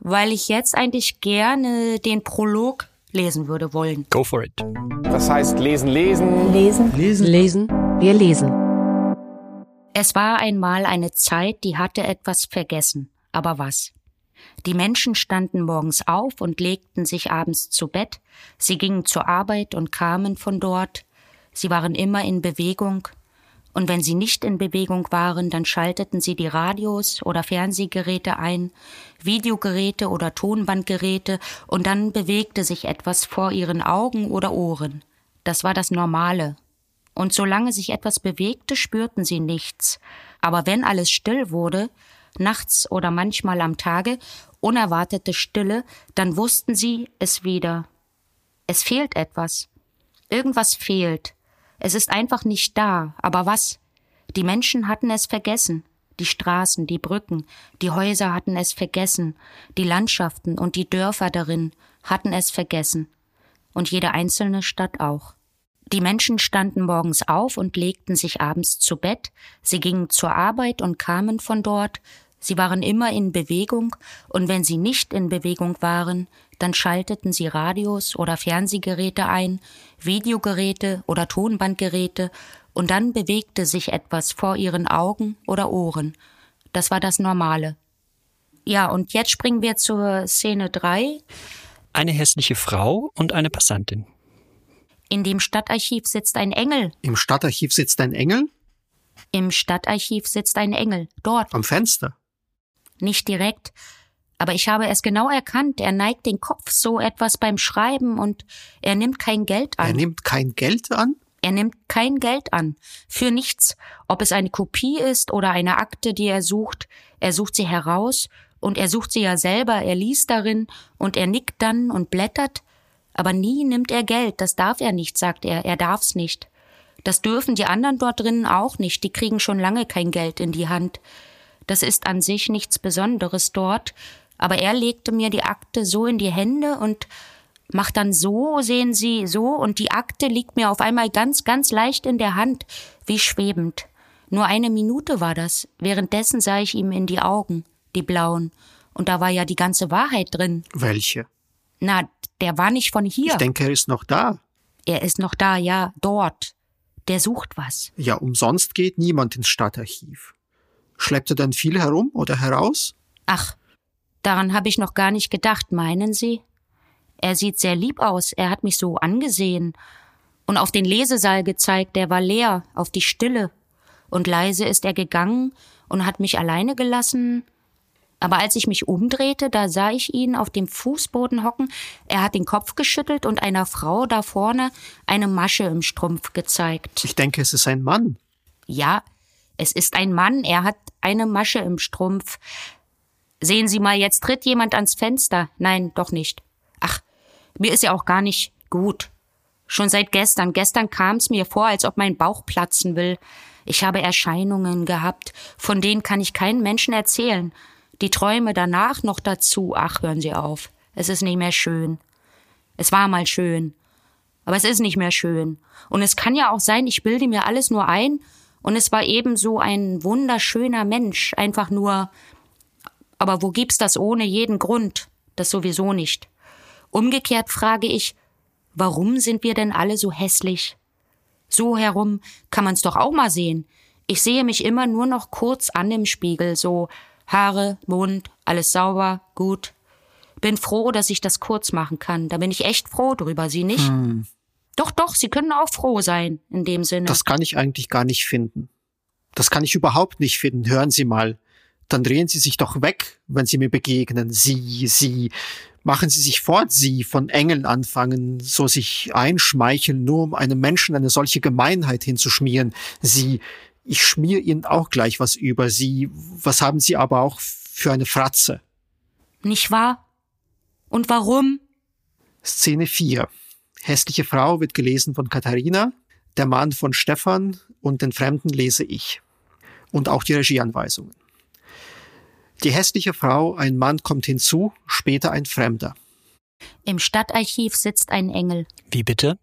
Speaker 8: weil ich jetzt eigentlich gerne den Prolog lesen würde wollen.
Speaker 7: Go for it.
Speaker 2: Das heißt lesen, lesen.
Speaker 1: Lesen, lesen, lesen. Wir lesen.
Speaker 8: Es war einmal eine Zeit, die hatte etwas vergessen. Aber was? Die Menschen standen morgens auf und legten sich abends zu Bett, sie gingen zur Arbeit und kamen von dort, sie waren immer in Bewegung, und wenn sie nicht in Bewegung waren, dann schalteten sie die Radios oder Fernsehgeräte ein, Videogeräte oder Tonbandgeräte, und dann bewegte sich etwas vor ihren Augen oder Ohren. Das war das Normale. Und solange sich etwas bewegte, spürten sie nichts. Aber wenn alles still wurde, nachts oder manchmal am Tage, unerwartete Stille, dann wussten sie es wieder. Es fehlt etwas. Irgendwas fehlt. Es ist einfach nicht da. Aber was? Die Menschen hatten es vergessen. Die Straßen, die Brücken, die Häuser hatten es vergessen. Die Landschaften und die Dörfer darin hatten es vergessen. Und jede einzelne Stadt auch. Die Menschen standen morgens auf und legten sich abends zu Bett, sie gingen zur Arbeit und kamen von dort, sie waren immer in Bewegung, und wenn sie nicht in Bewegung waren, dann schalteten sie Radios oder Fernsehgeräte ein, Videogeräte oder Tonbandgeräte, und dann bewegte sich etwas vor ihren Augen oder Ohren. Das war das Normale. Ja, und jetzt springen wir zur Szene drei.
Speaker 7: Eine hässliche Frau und eine Passantin.
Speaker 8: In dem Stadtarchiv sitzt ein Engel.
Speaker 3: Im Stadtarchiv sitzt ein Engel?
Speaker 8: Im Stadtarchiv sitzt ein Engel. Dort.
Speaker 3: Am Fenster?
Speaker 8: Nicht direkt. Aber ich habe es genau erkannt. Er neigt den Kopf so etwas beim Schreiben und er nimmt kein Geld an.
Speaker 3: Er nimmt kein Geld an?
Speaker 8: Er nimmt kein Geld an. Für nichts. Ob es eine Kopie ist oder eine Akte, die er sucht. Er sucht sie heraus und er sucht sie ja selber. Er liest darin und er nickt dann und blättert. Aber nie nimmt er Geld. Das darf er nicht, sagt er. Er darf's nicht. Das dürfen die anderen dort drinnen auch nicht. Die kriegen schon lange kein Geld in die Hand. Das ist an sich nichts Besonderes dort. Aber er legte mir die Akte so in die Hände und macht dann so, sehen Sie, so, und die Akte liegt mir auf einmal ganz, ganz leicht in der Hand, wie schwebend. Nur eine Minute war das. Währenddessen sah ich ihm in die Augen, die blauen. Und da war ja die ganze Wahrheit drin.
Speaker 3: Welche?
Speaker 8: Na, der war nicht von hier.
Speaker 3: Ich denke, er ist noch da.
Speaker 8: Er ist noch da, ja, dort. Der sucht was.
Speaker 3: Ja, umsonst geht niemand ins Stadtarchiv. Schleppt er dann viel herum oder heraus?
Speaker 8: Ach, daran habe ich noch gar nicht gedacht, meinen Sie? Er sieht sehr lieb aus, er hat mich so angesehen und auf den Lesesaal gezeigt, der war leer, auf die Stille. Und leise ist er gegangen und hat mich alleine gelassen. Aber als ich mich umdrehte, da sah ich ihn auf dem Fußboden hocken. Er hat den Kopf geschüttelt und einer Frau da vorne eine Masche im Strumpf gezeigt.
Speaker 3: Ich denke, es ist ein Mann.
Speaker 8: Ja, es ist ein Mann, er hat eine Masche im Strumpf. Sehen Sie mal, jetzt tritt jemand ans Fenster. Nein, doch nicht. Ach, mir ist ja auch gar nicht gut. Schon seit gestern. Gestern kam es mir vor, als ob mein Bauch platzen will. Ich habe Erscheinungen gehabt, von denen kann ich keinen Menschen erzählen. Die Träume danach noch dazu. Ach, hören Sie auf. Es ist nicht mehr schön. Es war mal schön. Aber es ist nicht mehr schön. Und es kann ja auch sein, ich bilde mir alles nur ein und es war eben so ein wunderschöner Mensch. Einfach nur. Aber wo gibt's das ohne jeden Grund? Das sowieso nicht. Umgekehrt frage ich, warum sind wir denn alle so hässlich? So herum kann man's doch auch mal sehen. Ich sehe mich immer nur noch kurz an im Spiegel, so Haare, Mund, alles sauber, gut. Bin froh, dass ich das kurz machen kann. Da bin ich echt froh drüber, Sie nicht?
Speaker 3: Hm.
Speaker 8: Doch, doch, Sie können auch froh sein, in dem Sinne.
Speaker 3: Das kann ich eigentlich gar nicht finden. Das kann ich überhaupt nicht finden. Hören Sie mal. Dann drehen Sie sich doch weg, wenn Sie mir begegnen. Sie, Sie. Machen Sie sich fort, Sie von Engeln anfangen, so sich einschmeicheln, nur um einem Menschen eine solche Gemeinheit hinzuschmieren. Sie, ich schmier Ihnen auch gleich was über Sie. Was haben Sie aber auch für eine Fratze?
Speaker 8: Nicht wahr? Und warum?
Speaker 3: Szene 4. Hässliche Frau wird gelesen von Katharina, der Mann von Stefan und den Fremden lese ich. Und auch die Regieanweisungen. Die hässliche Frau, ein Mann kommt hinzu, später ein Fremder.
Speaker 8: Im Stadtarchiv sitzt ein Engel.
Speaker 7: Wie bitte?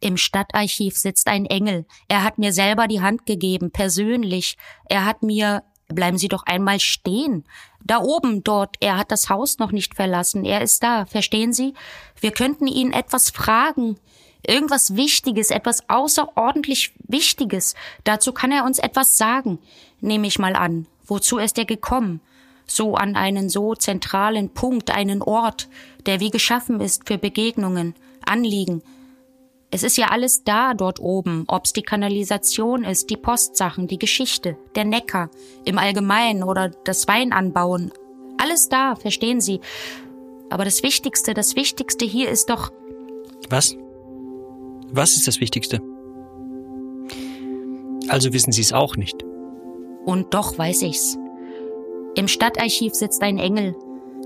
Speaker 8: Im Stadtarchiv sitzt ein Engel. Er hat mir selber die Hand gegeben, persönlich. Er hat mir, bleiben Sie doch einmal stehen. Da oben, dort, er hat das Haus noch nicht verlassen. Er ist da, verstehen Sie? Wir könnten ihn etwas fragen. Irgendwas Wichtiges, etwas außerordentlich Wichtiges. Dazu kann er uns etwas sagen. Nehme ich mal an. Wozu ist er gekommen? so an einen so zentralen Punkt, einen Ort, der wie geschaffen ist für Begegnungen, Anliegen. Es ist ja alles da dort oben, ob's die Kanalisation ist, die Postsachen, die Geschichte, der Neckar im Allgemeinen oder das Weinanbauen. Alles da, verstehen Sie. Aber das Wichtigste, das Wichtigste hier ist doch.
Speaker 7: Was? Was ist das Wichtigste? Also wissen Sie es auch nicht.
Speaker 8: Und doch weiß ich's. Im Stadtarchiv sitzt ein Engel.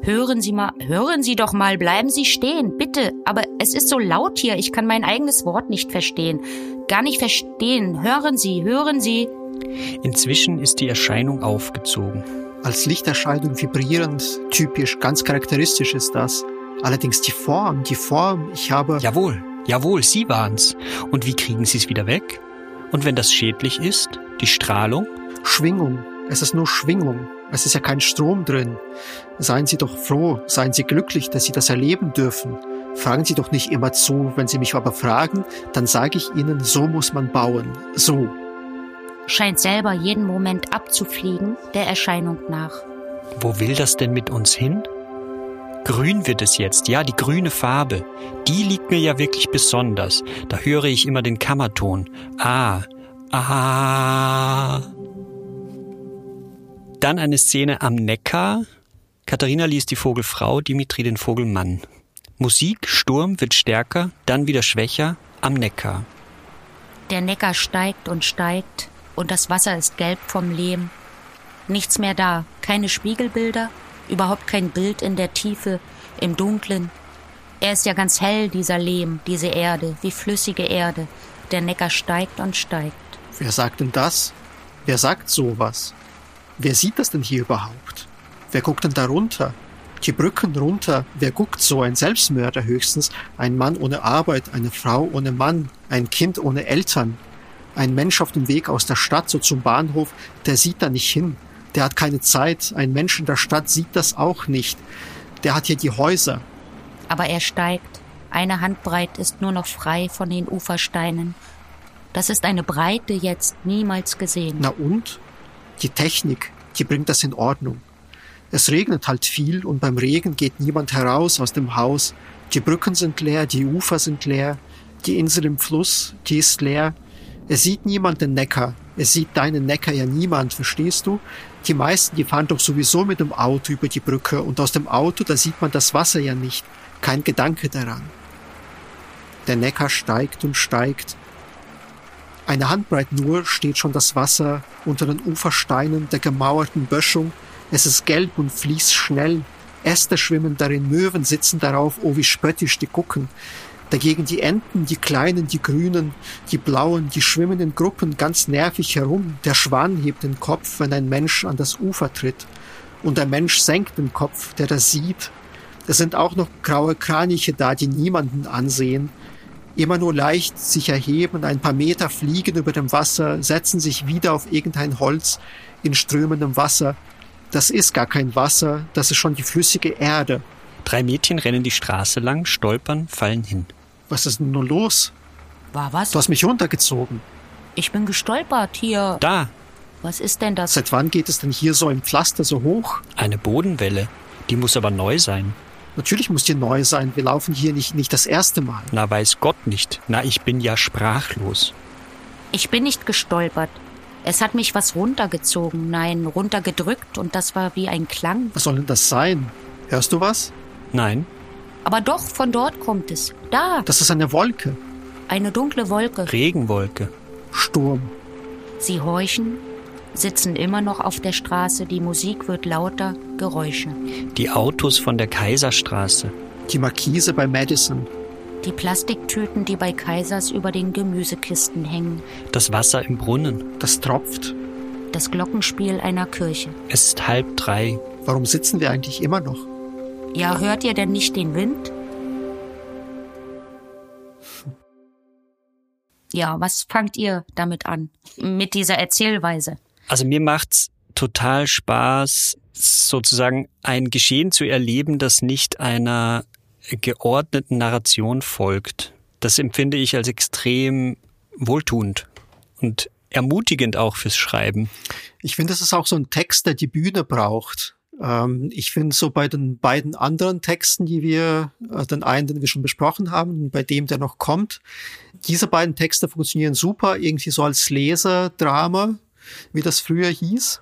Speaker 8: Hören Sie mal, hören Sie doch mal, bleiben Sie stehen, bitte. Aber es ist so laut hier, ich kann mein eigenes Wort nicht verstehen. Gar nicht verstehen. Hören Sie, hören Sie.
Speaker 7: Inzwischen ist die Erscheinung aufgezogen.
Speaker 3: Als Lichterscheinung vibrierend, typisch, ganz charakteristisch ist das. Allerdings die Form, die Form, ich habe.
Speaker 7: Jawohl, jawohl, Sie waren's. Und wie kriegen Sie es wieder weg? Und wenn das schädlich ist, die Strahlung?
Speaker 3: Schwingung. Es ist nur Schwingung. Es ist ja kein Strom drin. Seien Sie doch froh, seien Sie glücklich, dass Sie das erleben dürfen. Fragen Sie doch nicht immer zu. Wenn Sie mich aber fragen, dann sage ich Ihnen, so muss man bauen. So.
Speaker 8: Scheint selber jeden Moment abzufliegen, der Erscheinung nach.
Speaker 7: Wo will das denn mit uns hin? Grün wird es jetzt, ja, die grüne Farbe. Die liegt mir ja wirklich besonders. Da höre ich immer den Kammerton. Ah, ah. Dann eine Szene am Neckar. Katharina liest die Vogelfrau, Dimitri den Vogelmann. Musik, Sturm wird stärker, dann wieder schwächer am Neckar.
Speaker 8: Der Neckar steigt und steigt und das Wasser ist gelb vom Lehm. Nichts mehr da, keine Spiegelbilder, überhaupt kein Bild in der Tiefe, im Dunklen. Er ist ja ganz hell, dieser Lehm, diese Erde, wie flüssige Erde. Der Neckar steigt und steigt.
Speaker 3: Wer sagt denn das? Wer sagt sowas? Wer sieht das denn hier überhaupt? Wer guckt denn da runter? Die Brücken runter, wer guckt so? Ein Selbstmörder höchstens, ein Mann ohne Arbeit, eine Frau ohne Mann, ein Kind ohne Eltern. Ein Mensch auf dem Weg aus der Stadt so zum Bahnhof, der sieht da nicht hin. Der hat keine Zeit. Ein Mensch in der Stadt sieht das auch nicht. Der hat hier die Häuser.
Speaker 8: Aber er steigt. Eine Handbreit ist nur noch frei von den Ufersteinen. Das ist eine Breite jetzt niemals gesehen.
Speaker 3: Na und? Die Technik, die bringt das in Ordnung. Es regnet halt viel und beim Regen geht niemand heraus aus dem Haus. Die Brücken sind leer, die Ufer sind leer, die Insel im Fluss, die ist leer. Es sieht niemand den Neckar. Es sieht deinen Neckar ja niemand, verstehst du? Die meisten, die fahren doch sowieso mit dem Auto über die Brücke und aus dem Auto, da sieht man das Wasser ja nicht. Kein Gedanke daran. Der Neckar steigt und steigt. Eine Handbreit nur steht schon das Wasser unter den Ufersteinen der gemauerten Böschung. Es ist gelb und fließt schnell. Äste schwimmen darin, Möwen sitzen darauf, oh wie spöttisch die gucken. Dagegen die Enten, die kleinen, die grünen, die blauen, die schwimmen in Gruppen ganz nervig herum. Der Schwan hebt den Kopf, wenn ein Mensch an das Ufer tritt. Und der Mensch senkt den Kopf, der das sieht. Es sind auch noch graue Kraniche da, die niemanden ansehen immer nur leicht sich erheben, ein paar Meter fliegen über dem Wasser, setzen sich wieder auf irgendein Holz in strömendem Wasser. Das ist gar kein Wasser, das ist schon die flüssige Erde.
Speaker 7: Drei Mädchen rennen die Straße lang, stolpern, fallen hin.
Speaker 3: Was ist denn nur los?
Speaker 8: War was?
Speaker 3: Du hast mich runtergezogen.
Speaker 8: Ich bin gestolpert hier.
Speaker 7: Da,
Speaker 8: Was ist denn das?
Speaker 3: Seit wann geht es denn hier so im Pflaster so hoch?
Speaker 7: Eine Bodenwelle. Die muss aber neu sein.
Speaker 3: Natürlich muss die neu sein. Wir laufen hier nicht, nicht das erste Mal.
Speaker 7: Na, weiß Gott nicht. Na, ich bin ja sprachlos.
Speaker 8: Ich bin nicht gestolpert. Es hat mich was runtergezogen, nein, runtergedrückt und das war wie ein Klang.
Speaker 3: Was soll denn das sein? Hörst du was?
Speaker 7: Nein.
Speaker 8: Aber doch, von dort kommt es. Da,
Speaker 3: Das ist eine Wolke.
Speaker 8: eine dunkle Wolke.
Speaker 7: Regenwolke.
Speaker 3: Sturm.
Speaker 8: Sie horchen, sitzen immer noch auf der Straße, die Musik wird lauter, Geräusche.
Speaker 7: Die Autos von der Kaiserstraße.
Speaker 3: Die Markise bei Madison.
Speaker 8: Die Plastiktüten, die bei Kaisers über den Gemüsekisten hängen.
Speaker 7: Das Wasser im Brunnen.
Speaker 3: Das tropft.
Speaker 8: Das Glockenspiel einer Kirche.
Speaker 7: Es ist halb drei.
Speaker 3: Warum sitzen wir eigentlich immer noch?
Speaker 8: Ja, hört ihr denn nicht den Wind? Ja, was fangt ihr damit an? Mit dieser Erzählweise?
Speaker 7: Also mir macht's total Spaß, sozusagen ein Geschehen zu erleben, das nicht einer geordneten Narration folgt. Das empfinde ich als extrem wohltuend und ermutigend auch fürs Schreiben.
Speaker 3: Ich finde, das ist auch so ein Text, der die Bühne braucht. Ähm, ich finde so bei den beiden anderen Texten, die wir, äh, den einen, den wir schon besprochen haben, bei dem, der noch kommt, diese beiden Texte funktionieren super, irgendwie so als Leserdrama, wie das früher hieß.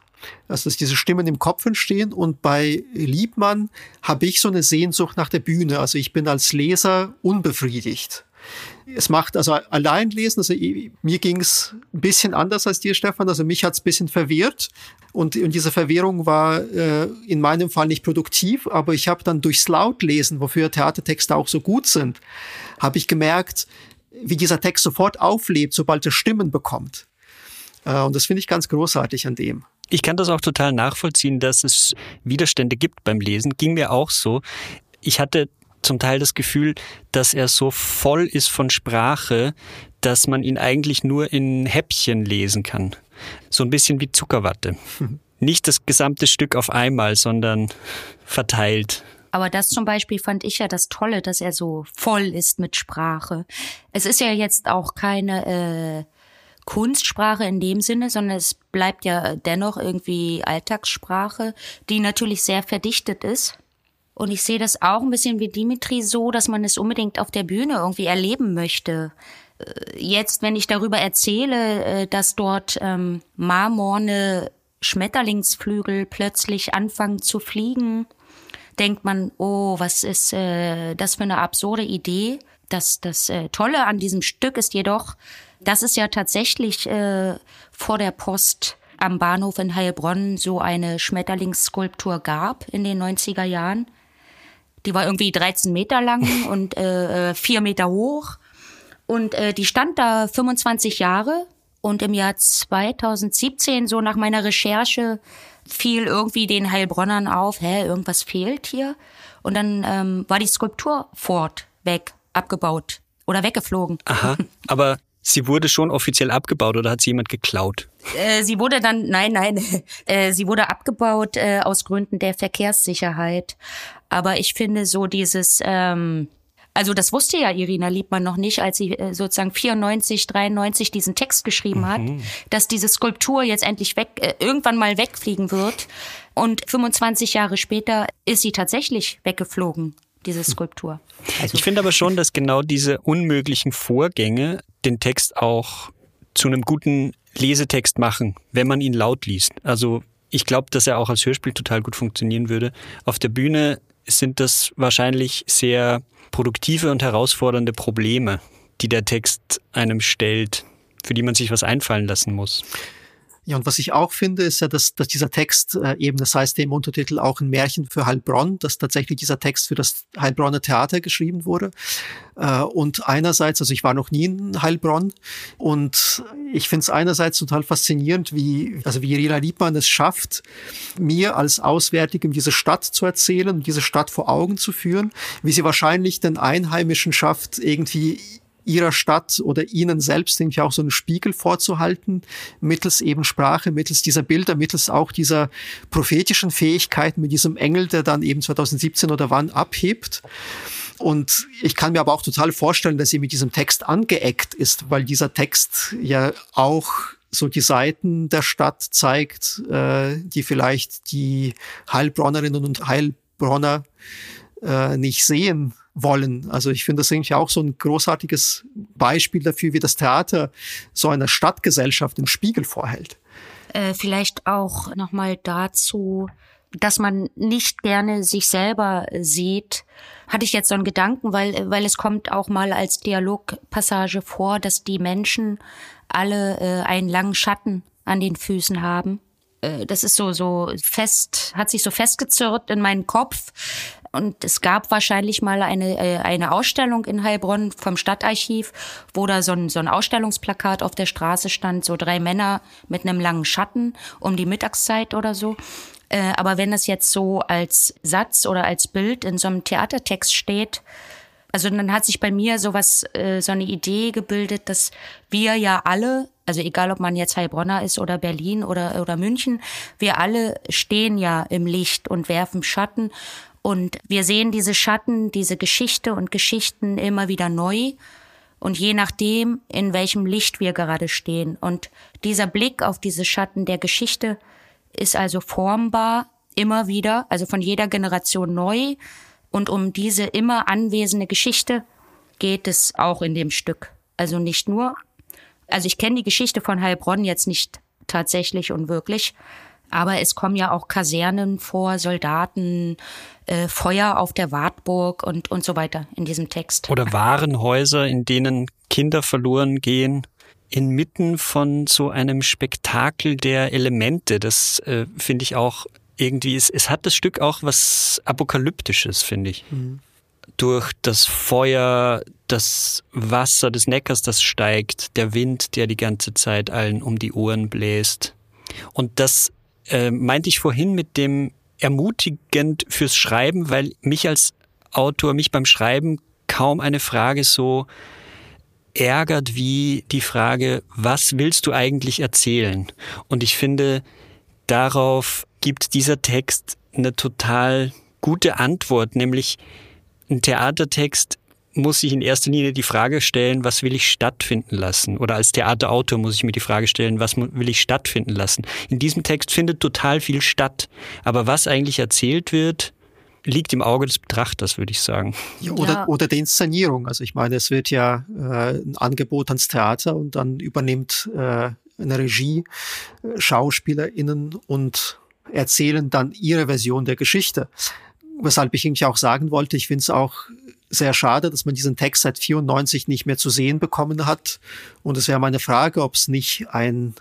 Speaker 3: Also, dass diese Stimmen im Kopf entstehen. Und bei Liebmann habe ich so eine Sehnsucht nach der Bühne. Also ich bin als Leser unbefriedigt. Es macht also allein lesen, also mir ging es ein bisschen anders als dir, Stefan. Also mich hat es ein bisschen verwirrt und, und diese Verwirrung war äh, in meinem Fall nicht produktiv, aber ich habe dann durchs Lautlesen, wofür Theatertexte auch so gut sind, habe ich gemerkt, wie dieser Text sofort auflebt, sobald er Stimmen bekommt. Äh, und das finde ich ganz großartig an dem.
Speaker 7: Ich kann das auch total nachvollziehen, dass es Widerstände gibt beim Lesen. Ging mir auch so. Ich hatte zum Teil das Gefühl, dass er so voll ist von Sprache, dass man ihn eigentlich nur in Häppchen lesen kann. So ein bisschen wie Zuckerwatte. *laughs* Nicht das gesamte Stück auf einmal, sondern verteilt.
Speaker 8: Aber das zum Beispiel fand ich ja das Tolle, dass er so voll ist mit Sprache. Es ist ja jetzt auch keine äh, Kunstsprache in dem Sinne, sondern es bleibt ja dennoch irgendwie Alltagssprache, die natürlich sehr verdichtet ist. Und ich sehe das auch ein bisschen wie Dimitri so, dass man es unbedingt auf der Bühne irgendwie erleben möchte. Äh, Jetzt, wenn ich darüber erzähle, äh, dass dort ähm, marmorne Schmetterlingsflügel plötzlich anfangen zu fliegen, denkt man, oh, was ist äh, das für eine absurde Idee. Das, das äh, Tolle an diesem Stück ist jedoch, dass es ja tatsächlich äh, vor der Post am Bahnhof in Heilbronn so eine Schmetterlingsskulptur gab in den 90er Jahren. Die war irgendwie 13 Meter lang *laughs* und äh, äh, 4 Meter hoch. Und äh, die stand da 25 Jahre. Und im Jahr 2017, so nach meiner Recherche, fiel irgendwie den Heilbronnern auf, hä, irgendwas fehlt hier. Und dann ähm, war die Skulptur fort, weg, abgebaut oder weggeflogen.
Speaker 7: Aha. Aber sie wurde schon offiziell abgebaut oder hat sie jemand geklaut?
Speaker 8: Äh, sie wurde dann, nein, nein, *laughs* äh, sie wurde abgebaut äh, aus Gründen der Verkehrssicherheit. Aber ich finde so dieses, ähm, also das wusste ja Irina Liebmann noch nicht, als sie äh, sozusagen 94, 93 diesen Text geschrieben hat, dass diese Skulptur jetzt endlich weg, äh, irgendwann mal wegfliegen wird. Und 25 Jahre später ist sie tatsächlich weggeflogen, diese Skulptur. Also,
Speaker 7: Ich finde aber schon, dass genau diese unmöglichen Vorgänge den Text auch zu einem guten Lesetext machen, wenn man ihn laut liest. Also ich glaube, dass er auch als Hörspiel total gut funktionieren würde. Auf der Bühne sind das wahrscheinlich sehr produktive und herausfordernde Probleme, die der Text einem stellt, für die man sich was einfallen lassen muss.
Speaker 3: Ja, und was ich auch finde, ist ja, dass, dass dieser Text äh, eben, das heißt ja im Untertitel auch ein Märchen für Heilbronn, dass tatsächlich dieser Text für das Heilbronner Theater geschrieben wurde. Äh, und einerseits, also ich war noch nie in Heilbronn und ich finde es einerseits total faszinierend, wie, also wie Irina Liebmann es schafft, mir als Auswärtigem diese Stadt zu erzählen diese Stadt vor Augen zu führen, wie sie wahrscheinlich den Einheimischen schafft, irgendwie ihrer Stadt oder ihnen selbst irgendwie auch so einen Spiegel vorzuhalten, mittels eben Sprache, mittels dieser Bilder, mittels auch dieser prophetischen Fähigkeiten mit diesem Engel, der dann eben 2017 oder wann abhebt. Und ich kann mir aber auch total vorstellen, dass sie mit diesem Text angeeckt ist, weil dieser Text ja auch so die Seiten der Stadt zeigt, äh, die vielleicht die Heilbronnerinnen und Heilbronner äh, nicht sehen wollen. Also ich finde das irgendwie auch so ein großartiges Beispiel dafür, wie das Theater so einer Stadtgesellschaft den Spiegel vorhält.
Speaker 8: Äh, vielleicht auch nochmal dazu, dass man nicht gerne sich selber sieht, hatte ich jetzt so einen Gedanken, weil, weil es kommt auch mal als Dialogpassage vor, dass die Menschen alle äh, einen langen Schatten an den Füßen haben. Äh, das ist so, so fest, hat sich so festgezurrt in meinen Kopf. Und es gab wahrscheinlich mal eine, äh, eine Ausstellung in Heilbronn vom Stadtarchiv, wo da so ein, so ein Ausstellungsplakat auf der Straße stand, so drei Männer mit einem langen Schatten um die Mittagszeit oder so. Äh, aber wenn das jetzt so als Satz oder als Bild in so einem Theatertext steht, also dann hat sich bei mir sowas, äh, so eine Idee gebildet, dass wir ja alle, also egal ob man jetzt Heilbronner ist oder Berlin oder, oder München, wir alle stehen ja im Licht und werfen Schatten. Und wir sehen diese Schatten, diese Geschichte und Geschichten immer wieder neu. Und je nachdem, in welchem Licht wir gerade stehen. Und dieser Blick auf diese Schatten der Geschichte, ist also formbar immer wieder, also von jeder Generation neu. Und um diese immer anwesende Geschichte geht es auch in dem Stück. Also nicht nur, also ich kenne die Geschichte von Heilbronn jetzt nicht tatsächlich und wirklich, aber es kommen ja auch Kasernen vor, Soldaten, äh, Feuer auf der Wartburg und, und so weiter in diesem Text.
Speaker 7: Oder Warenhäuser, in denen Kinder verloren gehen inmitten von so einem Spektakel der Elemente. Das äh, finde ich auch irgendwie, es, es hat das Stück auch was Apokalyptisches, finde ich. Mhm. Durch das Feuer, das Wasser des Neckars, das steigt, der Wind, der die ganze Zeit allen um die Ohren bläst. Und das äh, meinte ich vorhin mit dem ermutigend fürs Schreiben, weil mich als Autor, mich beim Schreiben kaum eine Frage so ärgert wie die Frage, was willst du eigentlich erzählen? Und ich finde, darauf gibt dieser Text eine total gute Antwort, nämlich ein Theatertext muss sich in erster Linie die Frage stellen, was will ich stattfinden lassen? Oder als Theaterautor muss ich mir die Frage stellen, was will ich stattfinden lassen? In diesem Text findet total viel statt. Aber was eigentlich erzählt wird, liegt im Auge des Betrachters, würde ich sagen.
Speaker 3: Ja, oder, ja. oder der Inszenierung. Also ich meine, es wird ja äh, ein Angebot ans Theater und dann übernimmt äh, eine Regie äh, SchauspielerInnen und erzählen dann ihre Version der Geschichte. Weshalb ich eigentlich auch sagen wollte, ich finde es auch sehr schade, dass man diesen Text seit 94 nicht mehr zu sehen bekommen hat. Und es wäre meine Frage, ob es nicht ein,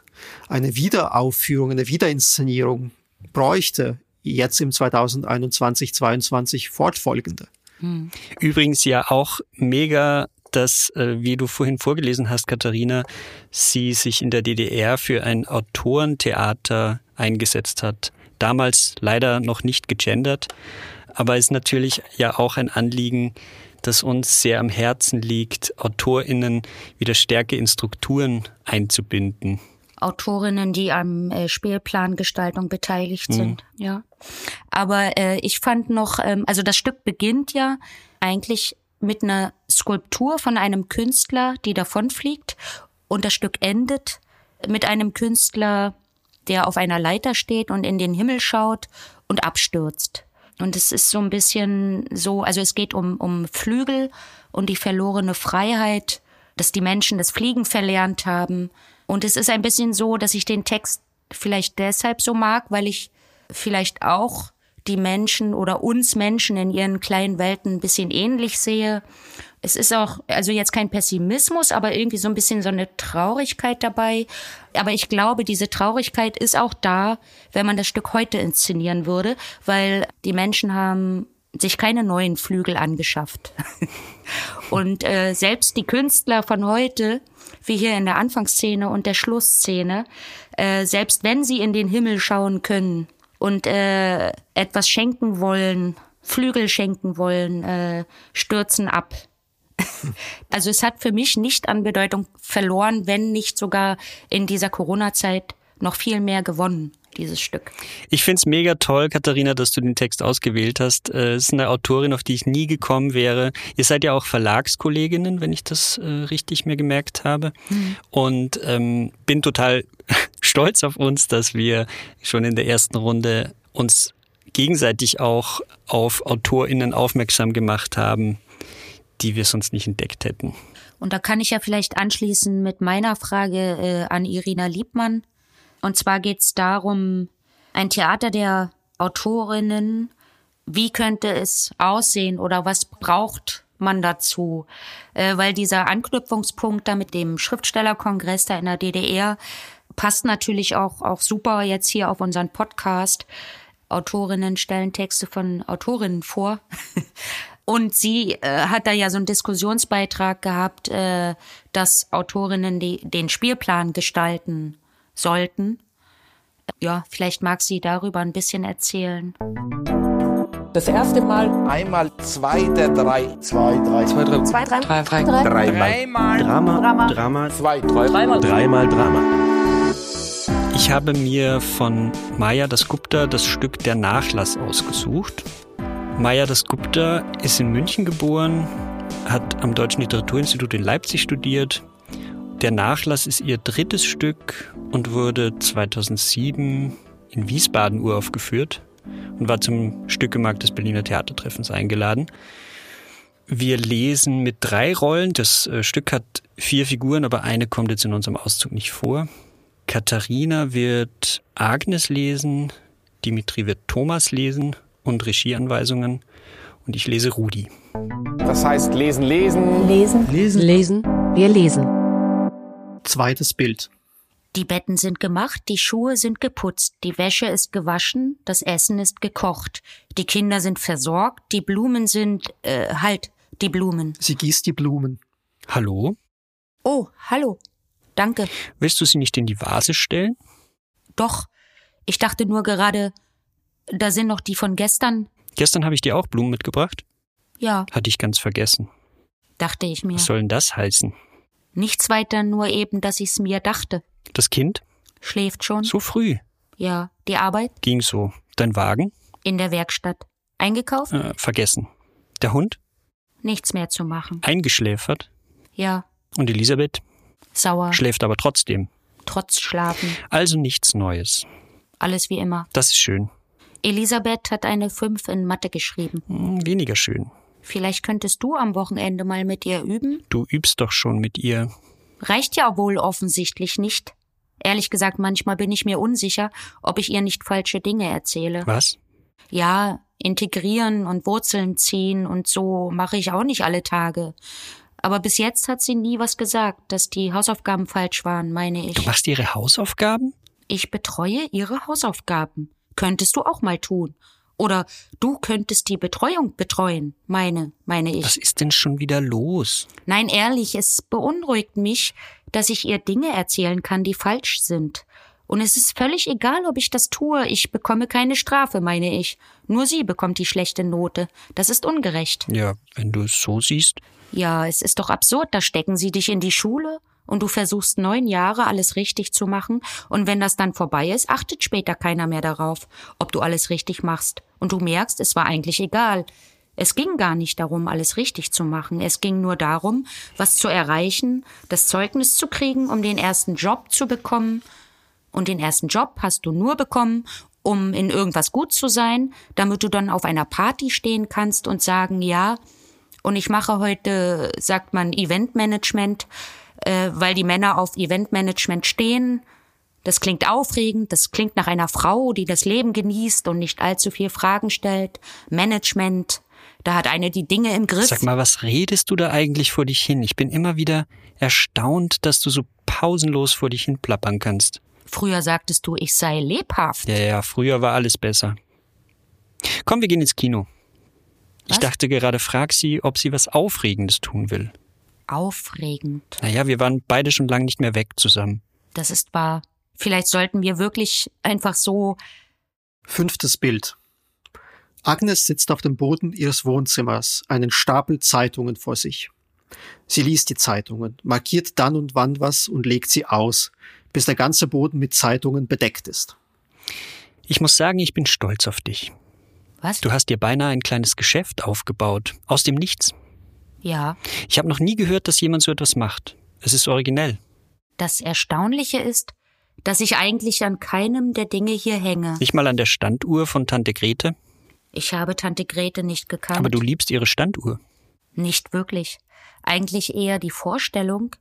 Speaker 3: eine Wiederaufführung, eine Wiederinszenierung bräuchte jetzt im 2021, 22 fortfolgende.
Speaker 7: Hm. Übrigens ja auch mega dass, äh, wie du vorhin vorgelesen hast, Katharina, sie sich in der DDR für ein Autorentheater eingesetzt hat. Damals leider noch nicht gegendert, aber ist natürlich ja auch ein Anliegen, das uns sehr am Herzen liegt, AutorInnen wieder stärker in Strukturen einzubinden.
Speaker 8: Autorinnen, die am äh, Spielplangestaltung beteiligt mhm. sind. Ja. Aber äh, ich fand noch, ähm, also das Stück beginnt ja eigentlich mit einer Skulptur von einem Künstler, die davonfliegt. Und das Stück endet mit einem Künstler, der auf einer Leiter steht und in den Himmel schaut und abstürzt. Und es ist so ein bisschen so, also es geht um, um Flügel und die verlorene Freiheit, dass die Menschen das Fliegen verlernt haben und es ist ein bisschen so, dass ich den Text vielleicht deshalb so mag, weil ich vielleicht auch die Menschen oder uns Menschen in ihren kleinen Welten ein bisschen ähnlich sehe. Es ist auch, also jetzt kein Pessimismus, aber irgendwie so ein bisschen so eine Traurigkeit dabei. Aber ich glaube, diese Traurigkeit ist auch da, wenn man das Stück heute inszenieren würde, weil die Menschen haben sich keine neuen Flügel angeschafft. *laughs* Und äh, selbst die Künstler von heute, wie hier in der Anfangsszene und der Schlussszene, äh, selbst wenn sie in den Himmel schauen können und äh, etwas schenken wollen, Flügel schenken wollen, äh, stürzen ab. *laughs* also es hat für mich nicht an Bedeutung verloren, wenn nicht sogar in dieser Corona-Zeit noch viel mehr gewonnen. dieses Stück.
Speaker 7: Ich find's mega toll, Katharina, dass du den Text ausgewählt hast. Äh, es ist eine Autorin, auf die ich nie gekommen wäre. Ihr seid ja auch Verlagskolleginnen, wenn ich das äh, richtig mir gemerkt habe. Mhm. Und ähm, bin total *laughs* stolz auf uns, dass wir schon in der ersten Runde uns gegenseitig auch auf AutorInnen aufmerksam gemacht haben, die wir sonst nicht entdeckt hätten.
Speaker 8: Und da kann ich ja vielleicht anschließen mit meiner Frage äh, an Irina Liebmann. Und zwar geht es darum, ein Theater der Autorinnen, wie könnte es aussehen oder was braucht man dazu? Äh, weil dieser Anknüpfungspunkt da mit dem Schriftstellerkongress da in der DDR passt natürlich auch, auch super jetzt hier auf unseren Podcast. Autorinnen stellen Texte von Autorinnen vor. *laughs* Und sie äh, hat da ja so einen Diskussionsbeitrag gehabt, äh, dass Autorinnen die, den Spielplan gestalten sollten. Ja, vielleicht mag sie darüber ein bisschen erzählen.
Speaker 2: Das erste Mal. Einmal zwei der drei.
Speaker 10: Zwei, drei. Zwei, drei.
Speaker 8: Zwei, drei.
Speaker 10: Drei, drei.
Speaker 2: drei.
Speaker 10: Dreimal. Drama.
Speaker 8: Drama.
Speaker 10: Drama.
Speaker 2: Zwei, drei. Dreimal.
Speaker 10: Dreimal Drama.
Speaker 7: Ich habe mir von Maya das Gupta das Stück Der Nachlass ausgesucht. Maya das Gupta ist in München geboren, hat am Deutschen Literaturinstitut in Leipzig studiert, der Nachlass ist ihr drittes Stück und wurde 2007 in Wiesbaden uraufgeführt und war zum Stückemarkt des Berliner Theatertreffens eingeladen. Wir lesen mit drei Rollen. Das äh, Stück hat vier Figuren, aber eine kommt jetzt in unserem Auszug nicht vor. Katharina wird Agnes lesen, Dimitri wird Thomas lesen und Regieanweisungen und ich lese Rudi.
Speaker 2: Das heißt lesen, lesen.
Speaker 1: Lesen. Lesen. Lesen. Wir lesen.
Speaker 3: Zweites Bild.
Speaker 8: Die Betten sind gemacht, die Schuhe sind geputzt, die Wäsche ist gewaschen, das Essen ist gekocht, die Kinder sind versorgt, die Blumen sind, äh, halt, die Blumen.
Speaker 3: Sie gießt die Blumen.
Speaker 7: Hallo?
Speaker 8: Oh, hallo. Danke.
Speaker 7: Willst du sie nicht in die Vase stellen?
Speaker 8: Doch. Ich dachte nur gerade, da sind noch die von gestern.
Speaker 7: Gestern habe ich dir auch Blumen mitgebracht.
Speaker 8: Ja.
Speaker 7: Hatte ich ganz vergessen.
Speaker 8: Dachte ich mir.
Speaker 7: Was soll denn das heißen?
Speaker 8: Nichts weiter, nur eben, dass ich's mir dachte.
Speaker 7: Das Kind?
Speaker 8: Schläft schon?
Speaker 7: So früh?
Speaker 8: Ja. Die Arbeit?
Speaker 7: Ging so. Dein Wagen?
Speaker 8: In der Werkstatt. Eingekauft?
Speaker 7: Äh, vergessen. Der Hund?
Speaker 8: Nichts mehr zu machen.
Speaker 7: Eingeschläfert?
Speaker 8: Ja.
Speaker 7: Und Elisabeth?
Speaker 8: Sauer.
Speaker 7: Schläft aber trotzdem.
Speaker 8: Trotz Schlafen.
Speaker 7: Also nichts Neues.
Speaker 8: Alles wie immer.
Speaker 7: Das ist schön.
Speaker 8: Elisabeth hat eine 5 in Mathe geschrieben.
Speaker 7: Hm, weniger schön.
Speaker 8: Vielleicht könntest du am Wochenende mal mit ihr üben?
Speaker 7: Du übst doch schon mit ihr.
Speaker 8: Reicht ja wohl offensichtlich nicht. Ehrlich gesagt, manchmal bin ich mir unsicher, ob ich ihr nicht falsche Dinge erzähle.
Speaker 7: Was?
Speaker 8: Ja, integrieren und Wurzeln ziehen und so mache ich auch nicht alle Tage. Aber bis jetzt hat sie nie was gesagt, dass die Hausaufgaben falsch waren, meine ich.
Speaker 7: Du machst ihre Hausaufgaben?
Speaker 8: Ich betreue ihre Hausaufgaben. Könntest du auch mal tun. Oder du könntest die Betreuung betreuen, meine, meine ich.
Speaker 7: Was ist denn schon wieder los?
Speaker 8: Nein, ehrlich, es beunruhigt mich, dass ich ihr Dinge erzählen kann, die falsch sind. Und es ist völlig egal, ob ich das tue. Ich bekomme keine Strafe, meine ich. Nur sie bekommt die schlechte Note. Das ist ungerecht.
Speaker 7: Ja, wenn du es so siehst.
Speaker 8: Ja, es ist doch absurd. Da stecken sie dich in die Schule und du versuchst neun Jahre alles richtig zu machen und wenn das dann vorbei ist, achtet später keiner mehr darauf, ob du alles richtig machst. Und du merkst, es war eigentlich egal. Es ging gar nicht darum, alles richtig zu machen. Es ging nur darum, was zu erreichen, das Zeugnis zu kriegen, um den ersten Job zu bekommen. Und den ersten Job hast du nur bekommen, um in irgendwas gut zu sein, damit du dann auf einer Party stehen kannst und sagen, ja, und ich mache heute, sagt man, Eventmanagement, äh, weil die Männer auf Eventmanagement stehen. Das klingt aufregend, das klingt nach einer Frau, die das Leben genießt und nicht allzu viel Fragen stellt. Management, da hat eine die Dinge im Griff.
Speaker 7: Sag mal, was redest du da eigentlich vor dich hin? Ich bin immer wieder erstaunt, dass du so pausenlos vor dich hin plappern kannst.
Speaker 8: Früher sagtest du, ich sei lebhaft.
Speaker 7: Ja, ja, früher war alles besser. Komm, wir gehen ins Kino.
Speaker 8: Was?
Speaker 7: Ich dachte gerade, frag sie, ob sie was Aufregendes tun will.
Speaker 8: Aufregend.
Speaker 7: Naja, wir waren beide schon lange nicht mehr weg zusammen.
Speaker 8: Das ist wahr. Vielleicht sollten wir wirklich einfach so.
Speaker 3: Fünftes Bild. Agnes sitzt auf dem Boden ihres Wohnzimmers, einen Stapel Zeitungen vor sich. Sie liest die Zeitungen, markiert dann und wann was und legt sie aus, bis der ganze Boden mit Zeitungen bedeckt ist.
Speaker 7: Ich muss sagen, ich bin stolz auf dich.
Speaker 8: Was?
Speaker 7: Du hast dir beinahe ein kleines Geschäft aufgebaut. Aus dem Nichts.
Speaker 8: Ja.
Speaker 7: Ich habe noch nie gehört, dass jemand so etwas macht. Es ist originell.
Speaker 8: Das Erstaunliche ist, dass ich eigentlich an keinem der Dinge hier hänge.
Speaker 7: Nicht mal an der Standuhr von Tante Grete.
Speaker 8: Ich habe Tante Grete nicht gekannt.
Speaker 7: Aber du liebst ihre Standuhr.
Speaker 8: Nicht wirklich. Eigentlich eher die Vorstellung,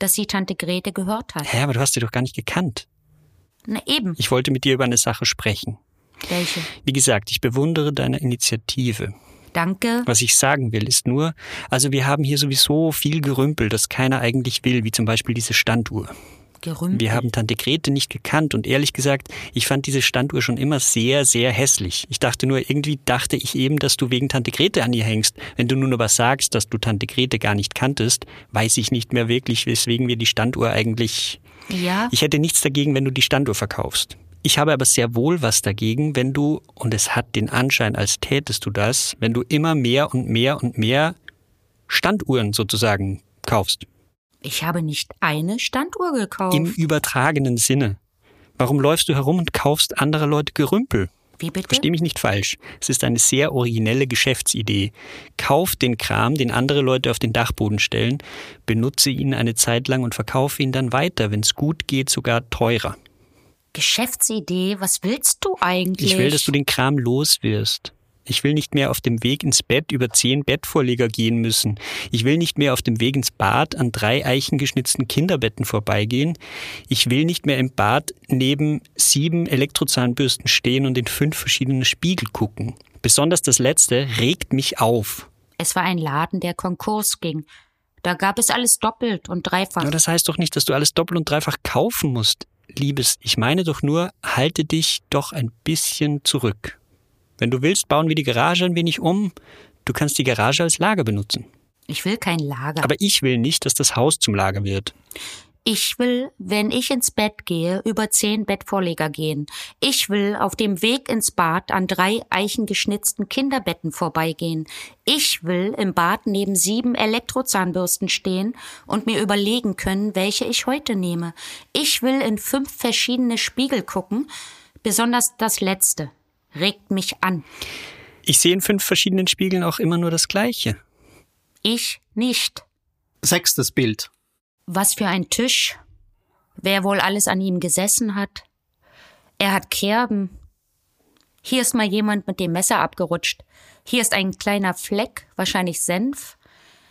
Speaker 8: dass sie Tante Grete gehört hat.
Speaker 7: Hä, aber du hast sie doch gar nicht gekannt.
Speaker 8: Na eben.
Speaker 7: Ich wollte mit dir über eine Sache sprechen.
Speaker 8: Welche?
Speaker 7: Wie gesagt, ich bewundere deine Initiative.
Speaker 8: Danke.
Speaker 7: Was ich sagen will, ist nur, also wir haben hier sowieso viel Gerümpel, das keiner eigentlich will, wie zum Beispiel diese Standuhr.
Speaker 8: Gerümpel.
Speaker 7: Wir haben Tante Grete nicht gekannt und ehrlich gesagt, ich fand diese Standuhr schon immer sehr, sehr hässlich. Ich dachte nur, irgendwie dachte ich eben, dass du wegen Tante Grete an ihr hängst. Wenn du nun aber sagst, dass du Tante Grete gar nicht kanntest, weiß ich nicht mehr wirklich, weswegen wir die Standuhr eigentlich.
Speaker 8: Ja.
Speaker 7: Ich hätte nichts dagegen, wenn du die Standuhr verkaufst. Ich habe aber sehr wohl was dagegen, wenn du, und es hat den Anschein, als tätest du das, wenn du immer mehr und mehr und mehr Standuhren sozusagen kaufst.
Speaker 8: Ich habe nicht eine Standuhr gekauft.
Speaker 7: Im übertragenen Sinne. Warum läufst du herum und kaufst andere Leute Gerümpel?
Speaker 8: Wie bitte?
Speaker 7: Versteh mich nicht falsch. Es ist eine sehr originelle Geschäftsidee. Kauf den Kram, den andere Leute auf den Dachboden stellen, benutze ihn eine Zeit lang und verkaufe ihn dann weiter, wenn es gut geht, sogar teurer.
Speaker 8: Geschäftsidee? Was willst du eigentlich?
Speaker 7: Ich will, dass du den Kram los wirst. Ich will nicht mehr auf dem Weg ins Bett über zehn Bettvorleger gehen müssen. Ich will nicht mehr auf dem Weg ins Bad an drei eichengeschnitzten Kinderbetten vorbeigehen. Ich will nicht mehr im Bad neben sieben Elektrozahnbürsten stehen und in fünf verschiedene Spiegel gucken. Besonders das letzte regt mich auf.
Speaker 8: Es war ein Laden, der Konkurs ging. Da gab es alles doppelt und dreifach.
Speaker 7: Aber das heißt doch nicht, dass du alles doppelt und dreifach kaufen musst. Liebes, ich meine doch nur, halte dich doch ein bisschen zurück. Wenn du willst, bauen wir die Garage ein wenig um. Du kannst die Garage als Lager benutzen.
Speaker 8: Ich will kein Lager.
Speaker 7: Aber ich will nicht, dass das Haus zum Lager wird.
Speaker 8: Ich will, wenn ich ins Bett gehe, über zehn Bettvorleger gehen. Ich will auf dem Weg ins Bad an drei eichengeschnitzten Kinderbetten vorbeigehen. Ich will im Bad neben sieben Elektrozahnbürsten stehen und mir überlegen können, welche ich heute nehme. Ich will in fünf verschiedene Spiegel gucken, besonders das letzte regt mich an.
Speaker 7: Ich sehe in fünf verschiedenen Spiegeln auch immer nur das Gleiche.
Speaker 8: Ich nicht.
Speaker 3: Sechstes Bild.
Speaker 8: Was für ein Tisch. Wer wohl alles an ihm gesessen hat. Er hat Kerben. Hier ist mal jemand mit dem Messer abgerutscht. Hier ist ein kleiner Fleck, wahrscheinlich Senf.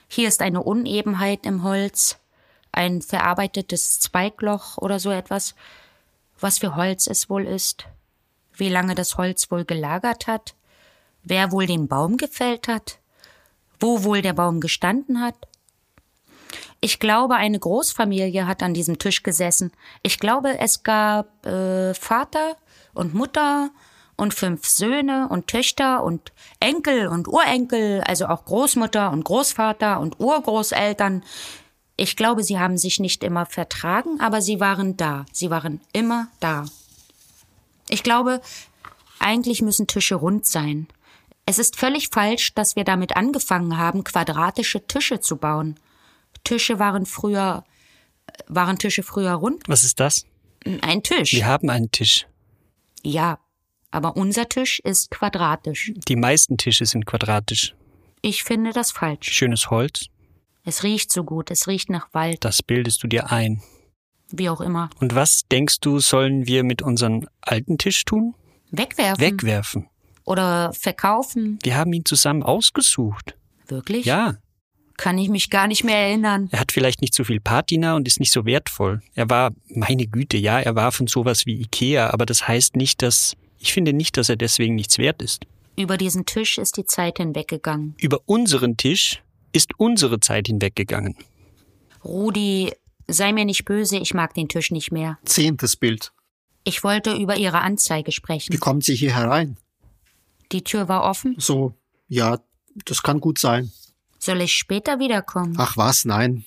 Speaker 8: Hier ist eine Unebenheit im Holz. Ein verarbeitetes Zweigloch oder so etwas. Was für Holz es wohl ist wie lange das Holz wohl gelagert hat, wer wohl den Baum gefällt hat, wo wohl der Baum gestanden hat. Ich glaube, eine Großfamilie hat an diesem Tisch gesessen. Ich glaube, es gab äh, Vater und Mutter und fünf Söhne und Töchter und Enkel und Urenkel, also auch Großmutter und Großvater und Urgroßeltern. Ich glaube, sie haben sich nicht immer vertragen, aber sie waren da. Sie waren immer da. Ich glaube, eigentlich müssen Tische rund sein. Es ist völlig falsch, dass wir damit angefangen haben, quadratische Tische zu bauen. Tische waren früher, waren Tische früher rund?
Speaker 7: Was ist das?
Speaker 8: Ein Tisch.
Speaker 7: Wir haben einen Tisch.
Speaker 8: Ja, aber unser Tisch ist quadratisch.
Speaker 7: Die meisten Tische sind quadratisch.
Speaker 8: Ich finde das falsch.
Speaker 7: Schönes Holz.
Speaker 8: Es riecht so gut, es riecht nach Wald.
Speaker 7: Das bildest du dir ein.
Speaker 8: Wie auch immer.
Speaker 7: Und was denkst du, sollen wir mit unserem alten Tisch tun?
Speaker 8: Wegwerfen.
Speaker 7: Wegwerfen.
Speaker 8: Oder verkaufen.
Speaker 7: Wir haben ihn zusammen ausgesucht.
Speaker 8: Wirklich?
Speaker 7: Ja.
Speaker 8: Kann ich mich gar nicht mehr erinnern.
Speaker 7: Er hat vielleicht nicht so viel Patina und ist nicht so wertvoll. Er war, meine Güte, ja, er war von sowas wie Ikea, aber das heißt nicht, dass, ich finde nicht, dass er deswegen nichts wert ist.
Speaker 8: Über diesen Tisch ist die Zeit hinweggegangen.
Speaker 7: Über unseren Tisch ist unsere Zeit hinweggegangen.
Speaker 8: Rudi, sei mir nicht böse, ich mag den Tisch nicht mehr.
Speaker 3: Zehntes Bild.
Speaker 8: Ich wollte über Ihre Anzeige sprechen.
Speaker 3: Wie kommen Sie hier herein?
Speaker 8: Die Tür war offen.
Speaker 3: So, ja, das kann gut sein.
Speaker 8: Soll ich später wiederkommen?
Speaker 3: Ach was, nein.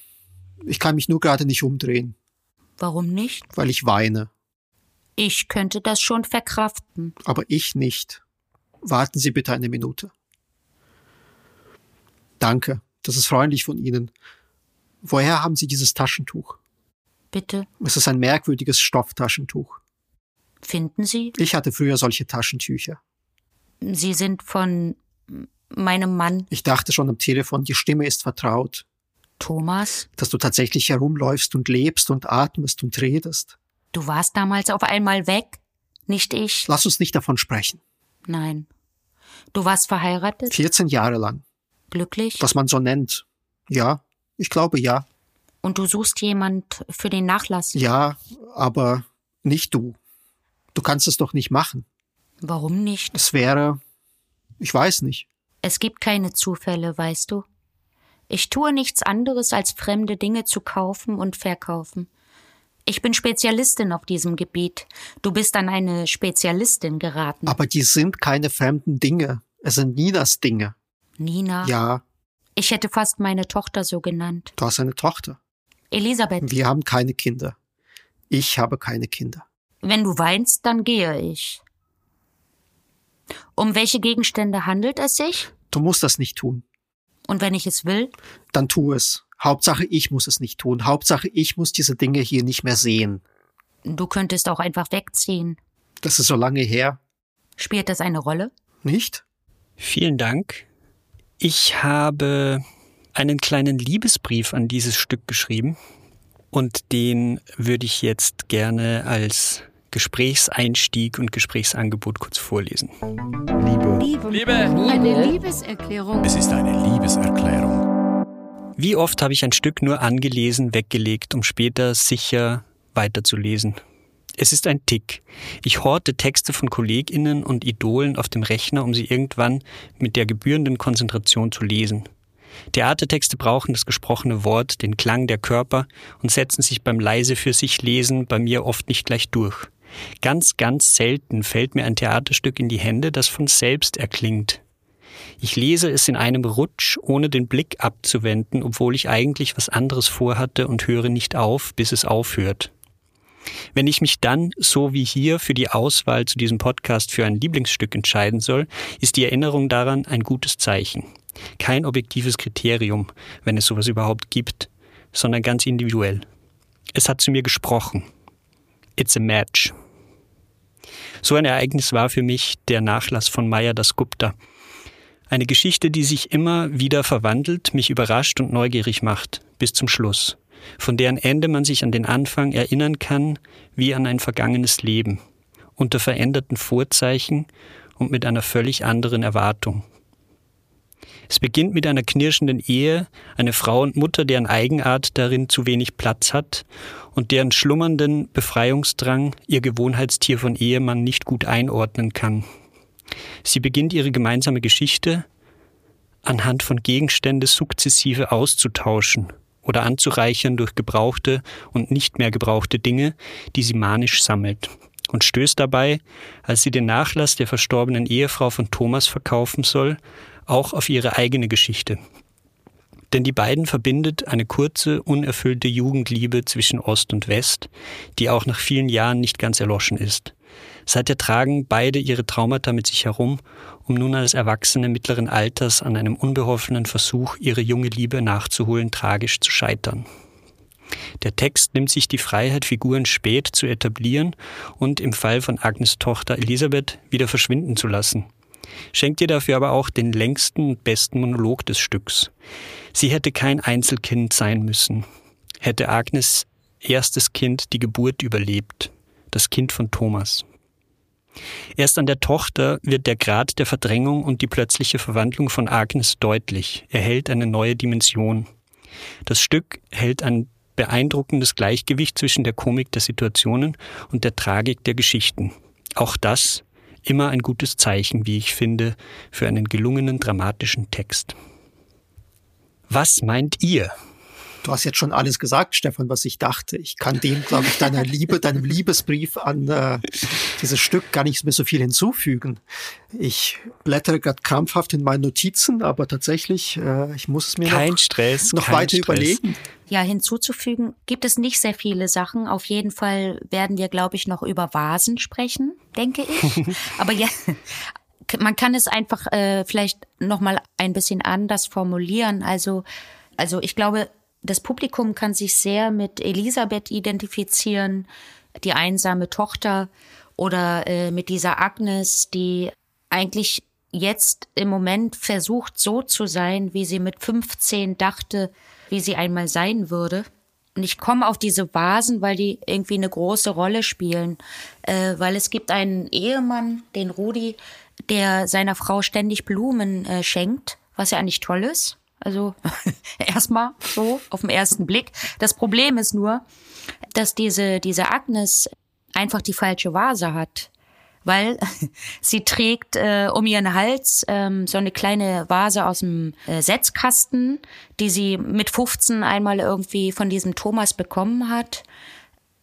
Speaker 3: Ich kann mich nur gerade nicht umdrehen.
Speaker 8: Warum nicht?
Speaker 3: Weil ich weine.
Speaker 8: Ich könnte das schon verkraften.
Speaker 3: Aber ich nicht. Warten Sie bitte eine Minute. Danke, das ist freundlich von Ihnen. Woher haben Sie dieses Taschentuch?
Speaker 8: Bitte?
Speaker 3: Es ist ein merkwürdiges Stofftaschentuch.
Speaker 8: Finden Sie?
Speaker 3: Ich hatte früher solche Taschentücher.
Speaker 8: Sie sind von meinem Mann.
Speaker 3: Ich dachte schon am Telefon, die Stimme ist vertraut.
Speaker 8: Thomas?
Speaker 3: Dass du tatsächlich herumläufst und lebst und atmest und redest.
Speaker 8: Du warst damals auf einmal weg, nicht ich.
Speaker 3: Lass uns nicht davon sprechen.
Speaker 8: Nein. Du warst verheiratet?
Speaker 3: 14 Jahre lang.
Speaker 8: Glücklich?
Speaker 3: Was man so nennt. Ja, ich glaube ja.
Speaker 8: Und du suchst jemand für den Nachlass?
Speaker 3: Ja, aber nicht du. Du kannst es doch nicht machen.
Speaker 8: Warum nicht?
Speaker 3: Es wäre, ich weiß nicht.
Speaker 8: Es gibt keine Zufälle, weißt du. Ich tue nichts anderes, als fremde Dinge zu kaufen und verkaufen. Ich bin Spezialistin auf diesem Gebiet. Du bist an eine Spezialistin geraten.
Speaker 3: Aber die sind keine fremden Dinge. Es sind Ninas Dinge.
Speaker 8: Nina?
Speaker 3: Ja.
Speaker 8: Ich hätte fast meine Tochter so genannt.
Speaker 3: Du hast eine Tochter.
Speaker 8: Elisabeth.
Speaker 3: Wir haben keine Kinder. Ich habe keine Kinder.
Speaker 8: Wenn du weinst, dann gehe ich. Um welche Gegenstände handelt es sich?
Speaker 3: Du musst das nicht tun.
Speaker 8: Und wenn ich es will?
Speaker 3: Dann tu es. Hauptsache, ich muss es nicht tun. Hauptsache, ich muss diese Dinge hier nicht mehr sehen.
Speaker 8: Du könntest auch einfach wegziehen.
Speaker 3: Das ist so lange her.
Speaker 8: Spielt das eine Rolle?
Speaker 3: Nicht?
Speaker 7: Vielen Dank. Ich habe einen kleinen Liebesbrief an dieses Stück geschrieben und den würde ich jetzt gerne als Gesprächseinstieg und Gesprächsangebot kurz vorlesen.
Speaker 9: Liebe.
Speaker 4: Liebe.
Speaker 10: Liebe.
Speaker 4: Eine Liebeserklärung.
Speaker 9: Es ist eine Liebeserklärung.
Speaker 7: Wie oft habe ich ein Stück nur angelesen, weggelegt, um später sicher weiterzulesen? Es ist ein Tick. Ich horte Texte von KollegInnen und Idolen auf dem Rechner, um sie irgendwann mit der gebührenden Konzentration zu lesen. Theatertexte brauchen das gesprochene Wort, den Klang der Körper und setzen sich beim leise für sich lesen bei mir oft nicht gleich durch. Ganz, ganz selten fällt mir ein Theaterstück in die Hände, das von selbst erklingt. Ich lese es in einem Rutsch, ohne den Blick abzuwenden, obwohl ich eigentlich was anderes vorhatte und höre nicht auf, bis es aufhört. Wenn ich mich dann, so wie hier, für die Auswahl zu diesem Podcast für ein Lieblingsstück entscheiden soll, ist die Erinnerung daran ein gutes Zeichen. Kein objektives Kriterium, wenn es sowas überhaupt gibt, sondern ganz individuell. Es hat zu mir gesprochen. It's a match. So ein Ereignis war für mich der Nachlass von Maya Dasgupta. Eine Geschichte, die sich immer wieder verwandelt, mich überrascht und neugierig macht, bis zum Schluss, von deren Ende man sich an den Anfang erinnern kann, wie an ein vergangenes Leben, unter veränderten Vorzeichen und mit einer völlig anderen Erwartung. Es beginnt mit einer knirschenden Ehe, eine Frau und Mutter, deren Eigenart darin zu wenig Platz hat und deren schlummernden Befreiungsdrang ihr Gewohnheitstier von Ehemann nicht gut einordnen kann. Sie beginnt ihre gemeinsame Geschichte anhand von Gegenstände sukzessive auszutauschen oder anzureichern durch gebrauchte und nicht mehr gebrauchte Dinge, die sie manisch sammelt und stößt dabei, als sie den Nachlass der verstorbenen Ehefrau von Thomas verkaufen soll, auch auf ihre eigene Geschichte. Denn die beiden verbindet eine kurze, unerfüllte Jugendliebe zwischen Ost und West, die auch nach vielen Jahren nicht ganz erloschen ist. Seither tragen beide ihre Traumata mit sich herum, um nun als Erwachsene mittleren Alters an einem unbeholfenen Versuch, ihre junge Liebe nachzuholen, tragisch zu scheitern. Der Text nimmt sich die Freiheit, Figuren spät zu etablieren und im Fall von Agnes Tochter Elisabeth wieder verschwinden zu lassen. Schenkt ihr dafür aber auch den längsten und besten Monolog des Stücks. Sie hätte kein Einzelkind sein müssen. Hätte Agnes erstes Kind die Geburt überlebt. Das Kind von Thomas. Erst an der Tochter wird der Grad der Verdrängung und die plötzliche Verwandlung von Agnes deutlich, erhält eine neue Dimension. Das Stück hält ein beeindruckendes Gleichgewicht zwischen der Komik der Situationen und der Tragik der Geschichten. Auch das immer ein gutes Zeichen, wie ich finde, für einen gelungenen dramatischen Text. Was meint ihr?
Speaker 3: Du hast jetzt schon alles gesagt, Stefan, was ich dachte. Ich kann dem, glaube ich, deiner Liebe, deinem Liebesbrief an äh, dieses Stück gar nicht mehr so viel hinzufügen. Ich blättere gerade krampfhaft in meinen Notizen, aber tatsächlich, äh, ich muss es mir
Speaker 7: kein
Speaker 3: noch,
Speaker 7: Stress,
Speaker 3: noch
Speaker 7: kein
Speaker 3: weiter
Speaker 7: Stress.
Speaker 3: überlegen.
Speaker 8: Ja, hinzuzufügen gibt es nicht sehr viele Sachen. Auf jeden Fall werden wir, glaube ich, noch über Vasen sprechen, denke ich. *laughs* aber ja, man kann es einfach äh, vielleicht noch mal ein bisschen anders formulieren. Also, also ich glaube, das Publikum kann sich sehr mit Elisabeth identifizieren, die einsame Tochter Oder äh, mit dieser Agnes, die eigentlich jetzt im Moment versucht, so zu sein, wie sie mit 15 dachte, wie sie einmal sein würde. Und ich komme auf diese Vasen, weil die irgendwie eine große Rolle spielen. Äh, weil es gibt einen Ehemann, den Rudi, der seiner Frau ständig Blumen äh, schenkt, was ja eigentlich toll ist. Also *laughs* erstmal so auf den ersten Blick. Das Problem ist nur, dass diese, diese Agnes einfach die falsche Vase hat weil *laughs* sie trägt äh, um ihren Hals ähm, so eine kleine Vase aus dem äh, Setzkasten, die sie mit 15 einmal irgendwie von diesem Thomas bekommen hat.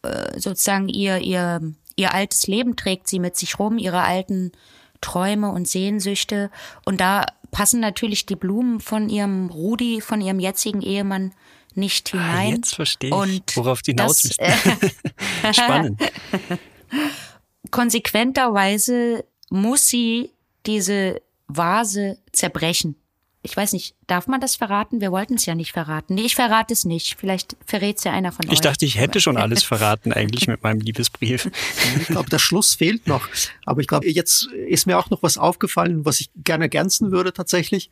Speaker 8: Äh, sozusagen ihr, ihr, ihr altes Leben trägt sie mit sich rum, ihre alten Träume und Sehnsüchte. Und da passen natürlich die Blumen von ihrem Rudi, von ihrem jetzigen Ehemann nicht ah, hinein.
Speaker 7: Ah, jetzt verstehe ich, und worauf die hinaus. Äh, *laughs* Spannend.
Speaker 8: konsequenterweise muss sie diese Vase zerbrechen. Ich weiß nicht, darf man das verraten? Wir wollten es ja nicht verraten. Nee, ich verrate es nicht. Vielleicht verrät es ja einer von
Speaker 7: ich euch. Ich dachte, ich hätte schon alles verraten eigentlich mit meinem Liebesbrief.
Speaker 3: Ich glaube, der Schluss fehlt noch. Aber ich glaube, jetzt ist mir auch noch was aufgefallen, was ich gerne ergänzen würde tatsächlich.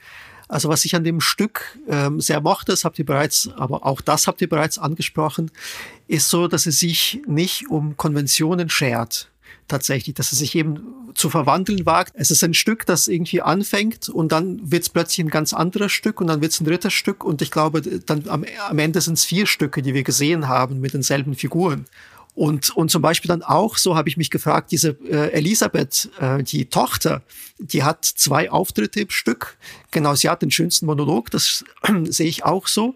Speaker 3: Also was ich an dem Stück ähm, sehr mochte, das habt ihr bereits, aber auch das habt ihr bereits angesprochen, ist so, dass es sich nicht um Konventionen schert tatsächlich, dass es sich eben zu verwandeln wagt. Es ist ein Stück, das irgendwie anfängt und dann wird es plötzlich ein ganz anderes Stück und dann wird es ein drittes Stück und ich glaube, dann am, am Ende sind es vier Stücke, die wir gesehen haben mit denselben Figuren. Und, und zum Beispiel dann auch, so habe ich mich gefragt, diese äh, Elisabeth, äh, die Tochter, die hat zwei Auftritte im Stück. Genau, sie hat den schönsten Monolog, das äh, *clears throat* sehe ich auch so.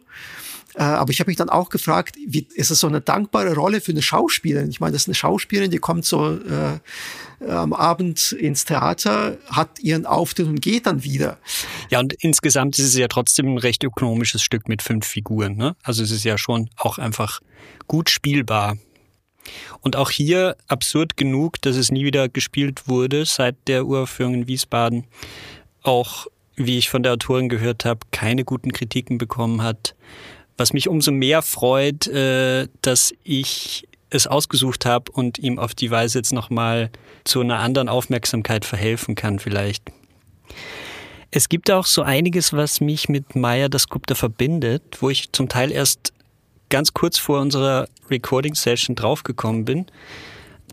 Speaker 3: Äh, aber ich habe mich dann auch gefragt, wie, ist es so eine dankbare Rolle für eine Schauspielerin? Ich meine, das ist eine Schauspielerin, die kommt so äh, am Abend ins Theater, hat ihren Auftritt und geht dann wieder.
Speaker 7: Ja, und insgesamt ist es ja trotzdem ein recht ökonomisches Stück mit fünf Figuren. Ne? Also es ist ja schon auch einfach gut spielbar. Und auch hier absurd genug, dass es nie wieder gespielt wurde seit der Uraufführung in Wiesbaden. Auch, wie ich von der Autorin gehört habe, keine guten Kritiken bekommen hat. Was mich umso mehr freut, äh, dass ich es ausgesucht habe und ihm auf die Weise jetzt nochmal zu einer anderen Aufmerksamkeit verhelfen kann vielleicht. Es gibt auch so einiges, was mich mit Maya das Gupta verbindet, wo ich zum Teil erst ganz kurz vor unserer Recording-Session draufgekommen bin.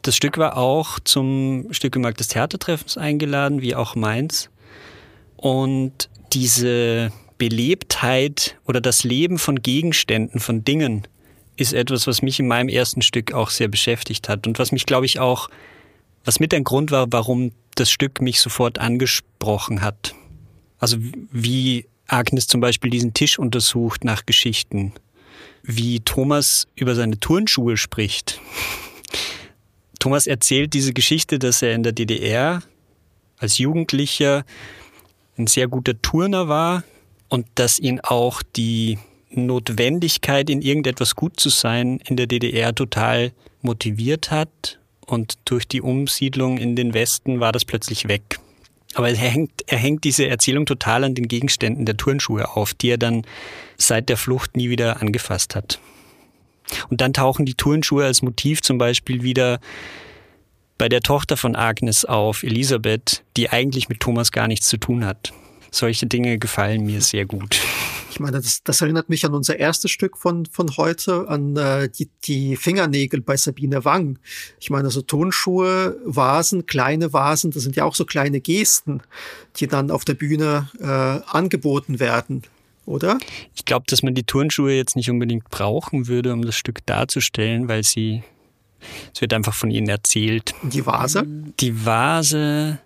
Speaker 7: Das Stück war auch zum Stückemarkt des Theatertreffens eingeladen, wie auch meins. Und diese Belebtheit oder das Leben von Gegenständen, von Dingen, ist etwas, was mich in meinem ersten Stück auch sehr beschäftigt hat und was mich, glaube ich, auch, was mit ein Grund war, warum das Stück mich sofort angesprochen hat. Also wie Agnes zum Beispiel diesen Tisch untersucht nach Geschichten, wie Thomas über seine Turnschuhe spricht. Thomas erzählt diese Geschichte, dass er in der DDR als Jugendlicher ein sehr guter Turner war, und dass ihn auch die Notwendigkeit, in irgendetwas gut zu sein, in der DDR total motiviert hat. Und durch die Umsiedlung in den Westen war das plötzlich weg. Aber er hängt, er hängt diese Erzählung total an den Gegenständen der Turnschuhe auf, die er dann seit der Flucht nie wieder angefasst hat. Und dann tauchen die Turnschuhe als Motiv zum Beispiel wieder bei der Tochter von Agnes auf, Elisabeth, die eigentlich mit Thomas gar nichts zu tun hat solche Dinge gefallen mir sehr gut.
Speaker 3: Ich meine, das, das erinnert mich an unser erstes Stück von, von heute, an äh, die, die Fingernägel bei Sabine Wang. Ich meine, so Tonschuhe, Vasen, kleine Vasen, das sind ja auch so kleine Gesten, die dann auf der Bühne äh, angeboten werden oder?
Speaker 7: Ich glaube, dass man die Turnschuhe jetzt nicht unbedingt brauchen würde, um das Stück darzustellen, weil sie, es wird einfach von ihnen erzählt.
Speaker 3: Die Vase?
Speaker 7: Die Vase,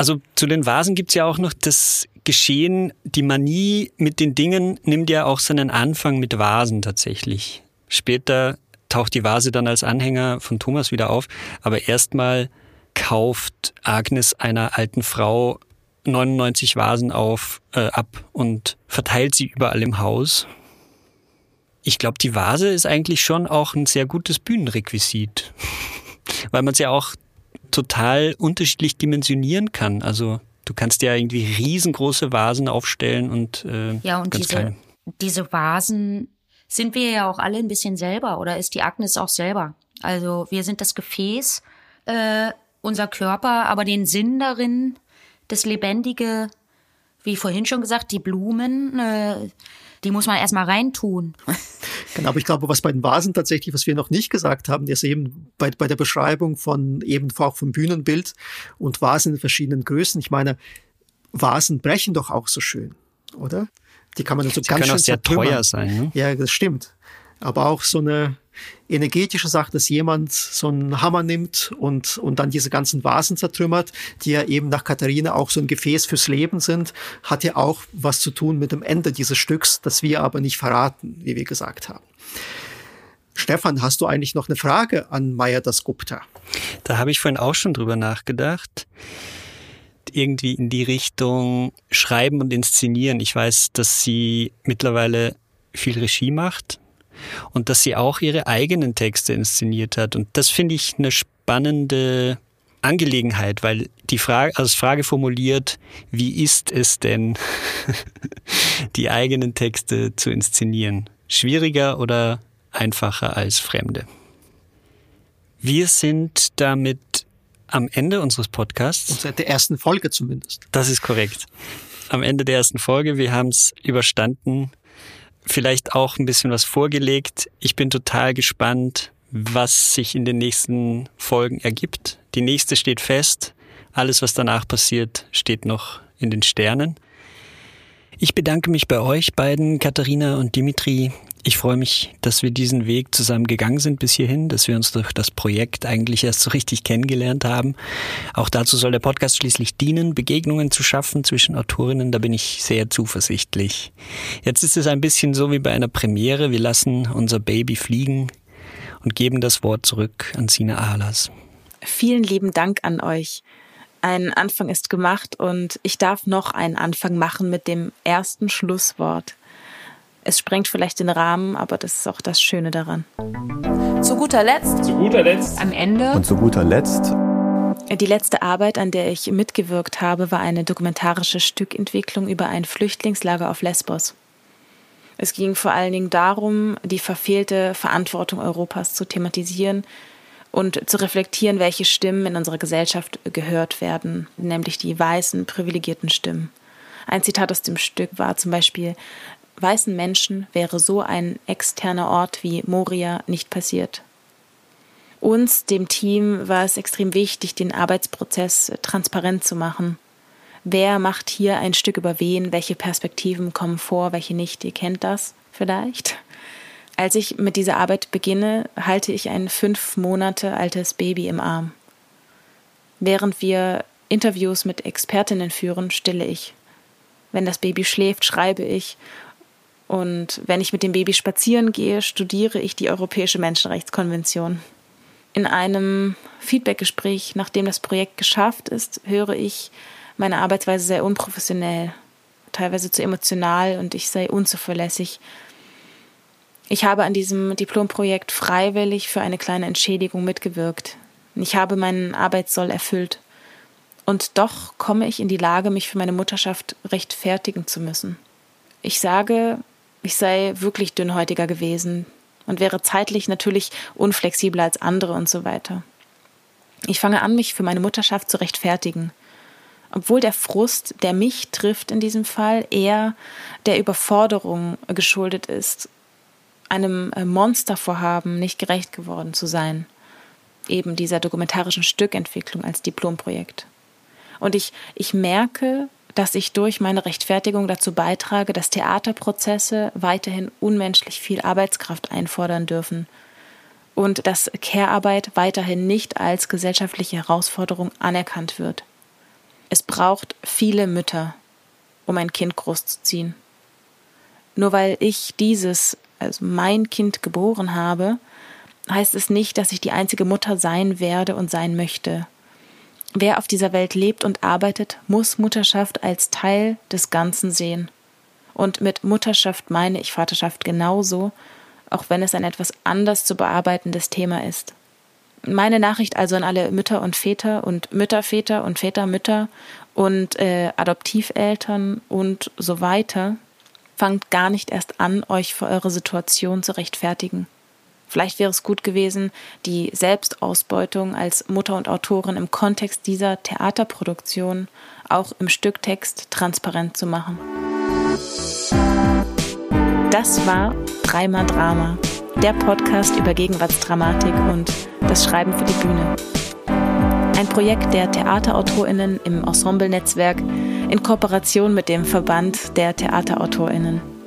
Speaker 7: also zu den Vasen gibt's ja auch noch das Geschehen, die Manie mit den Dingen nimmt ja auch seinen Anfang mit Vasen tatsächlich. Später taucht die Vase dann als Anhänger von Thomas wieder auf, aber erstmal kauft Agnes einer alten Frau 99 Vasen auf, äh, ab und verteilt sie überall im Haus. Ich glaube, die Vase ist eigentlich schon auch ein sehr gutes Bühnenrequisit, *laughs* weil man es ja auch total unterschiedlich dimensionieren kann. Also du kannst ja irgendwie riesengroße Vasen aufstellen und äh,
Speaker 8: ja und
Speaker 7: ganz
Speaker 8: diese
Speaker 7: kleine.
Speaker 8: diese Vasen sind wir ja auch alle ein bisschen selber oder ist die Agnes auch selber? Also wir sind das Gefäß äh, unser Körper aber den Sinn darin, das Lebendige, wie vorhin schon gesagt, die Blumen, äh, die muss man erstmal reintun. *laughs*
Speaker 3: Genau, aber ich glaube, was bei den Vasen tatsächlich, was wir noch nicht gesagt haben, ist eben bei, bei der Beschreibung von eben auch vom Bühnenbild und Vasen in verschiedenen Größen. Ich meine, Vasen brechen doch auch so schön, oder? Die kann man so
Speaker 7: Sie
Speaker 3: ganz
Speaker 7: können
Speaker 3: schön
Speaker 7: auch sehr
Speaker 3: zertrümmern.
Speaker 7: teuer sein. Ne?
Speaker 3: Ja, das stimmt. Aber auch so eine energetische Sache, dass jemand so einen Hammer nimmt und, und dann diese ganzen Vasen zertrümmert, die ja eben nach Katharina auch so ein Gefäß fürs Leben sind, hat ja auch was zu tun mit dem Ende dieses Stücks, das wir aber nicht verraten, wie wir gesagt haben. Stefan, hast du eigentlich noch eine Frage an Maya das Gupta?
Speaker 7: Da habe ich vorhin auch schon drüber nachgedacht. Irgendwie in die Richtung Schreiben und Inszenieren. Ich weiß, dass sie mittlerweile viel Regie macht und dass sie auch ihre eigenen Texte inszeniert hat. Und das finde ich eine spannende Angelegenheit, weil die Frage, als Frage formuliert, wie ist es denn, *laughs* die eigenen Texte zu inszenieren? Schwieriger oder einfacher als Fremde? Wir sind damit am Ende unseres Podcasts.
Speaker 3: Und seit der ersten Folge zumindest.
Speaker 7: Das ist korrekt. Am Ende der ersten Folge. Wir haben es überstanden. Vielleicht auch ein bisschen was vorgelegt. Ich bin total gespannt, was sich in den nächsten Folgen ergibt. Die nächste steht fest. Alles, was danach passiert, steht noch in den Sternen. Ich bedanke mich bei euch beiden, Katharina und Dimitri. Ich freue mich, dass wir diesen Weg zusammen gegangen sind bis hierhin, dass wir uns durch das Projekt eigentlich erst so richtig kennengelernt haben. Auch dazu soll der Podcast schließlich dienen, Begegnungen zu schaffen zwischen Autorinnen. Da bin ich sehr zuversichtlich. Jetzt ist es ein bisschen so wie bei einer Premiere. Wir lassen unser Baby fliegen und geben das Wort zurück an Sina Ahlers.
Speaker 6: Vielen lieben Dank an euch. Ein Anfang ist gemacht und ich darf noch einen Anfang machen mit dem ersten Schlusswort. Es sprengt vielleicht den Rahmen, aber das ist auch das Schöne daran.
Speaker 11: Zu guter Letzt.
Speaker 10: Zu guter Letzt.
Speaker 11: Am Ende.
Speaker 9: Und zu guter Letzt.
Speaker 6: Die letzte Arbeit, an der ich mitgewirkt habe, war eine dokumentarische Stückentwicklung über ein Flüchtlingslager auf Lesbos. Es ging vor allen Dingen darum, die verfehlte Verantwortung Europas zu thematisieren und zu reflektieren, welche Stimmen in unserer Gesellschaft gehört werden, nämlich die weißen, privilegierten Stimmen. Ein Zitat aus dem Stück war zum Beispiel, weißen Menschen wäre so ein externer Ort wie Moria nicht passiert. Uns, dem Team, war es extrem wichtig, den Arbeitsprozess transparent zu machen. Wer macht hier ein Stück über wen? Welche Perspektiven kommen vor, welche nicht? Ihr kennt das vielleicht. Als ich mit dieser Arbeit beginne, halte ich ein fünf Monate altes Baby im Arm. Während wir Interviews mit Expertinnen führen, stille ich. Wenn das Baby schläft, schreibe ich. Und wenn ich mit dem Baby spazieren gehe, studiere ich die Europäische Menschenrechtskonvention. In einem Feedbackgespräch, nachdem das Projekt geschafft ist, höre ich, meine Arbeitsweise sei unprofessionell, teilweise zu emotional und ich sei unzuverlässig. Ich habe an diesem Diplomprojekt freiwillig für eine kleine Entschädigung mitgewirkt. Ich habe meinen Arbeitssoll erfüllt. Und doch komme ich in die Lage, mich für meine Mutterschaft rechtfertigen zu müssen. Ich sage, ich sei wirklich dünnhäutiger gewesen und wäre zeitlich natürlich unflexibler als andere und so weiter. Ich fange an, mich für meine Mutterschaft zu rechtfertigen. Obwohl der Frust, der mich trifft in diesem Fall, eher der Überforderung geschuldet ist, einem Monstervorhaben nicht gerecht geworden zu sein. Eben dieser dokumentarischen Stückentwicklung als Diplomprojekt. Und ich, ich merke, dass ich durch meine Rechtfertigung dazu beitrage, dass Theaterprozesse weiterhin unmenschlich viel Arbeitskraft einfordern dürfen und dass Care-Arbeit weiterhin nicht als gesellschaftliche Herausforderung anerkannt wird. Es braucht viele Mütter, um ein Kind großzuziehen. Nur weil ich dieses, also mein Kind geboren habe, heißt es nicht, dass ich die einzige Mutter sein werde und sein möchte. Wer auf dieser Welt lebt und arbeitet, muss Mutterschaft als Teil des Ganzen sehen. Und mit Mutterschaft meine ich Vaterschaft genauso, auch wenn es ein etwas anders zu bearbeitendes Thema ist. Meine Nachricht also an alle Mütter und Väter und Mütterväter und Vätermütter und äh, Adoptiveltern und so weiter, fangt gar nicht erst an, euch für eure Situation zu rechtfertigen. Vielleicht wäre es gut gewesen, die Selbstausbeutung als Mutter und Autorin im Kontext dieser Theaterproduktion auch im Stücktext transparent zu machen. Das war Dreimal Drama, der Podcast über Gegenwartsdramatik und das Schreiben für die Bühne. Ein Projekt der TheaterautorInnen im Ensemble-Netzwerk in Kooperation mit dem Verband der TheaterautorInnen.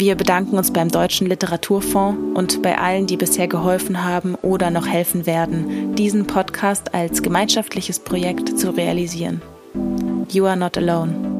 Speaker 6: Wir bedanken uns beim Deutschen Literaturfonds und bei allen, die bisher geholfen haben oder noch helfen werden, diesen Podcast als gemeinschaftliches Projekt zu realisieren. You are not alone.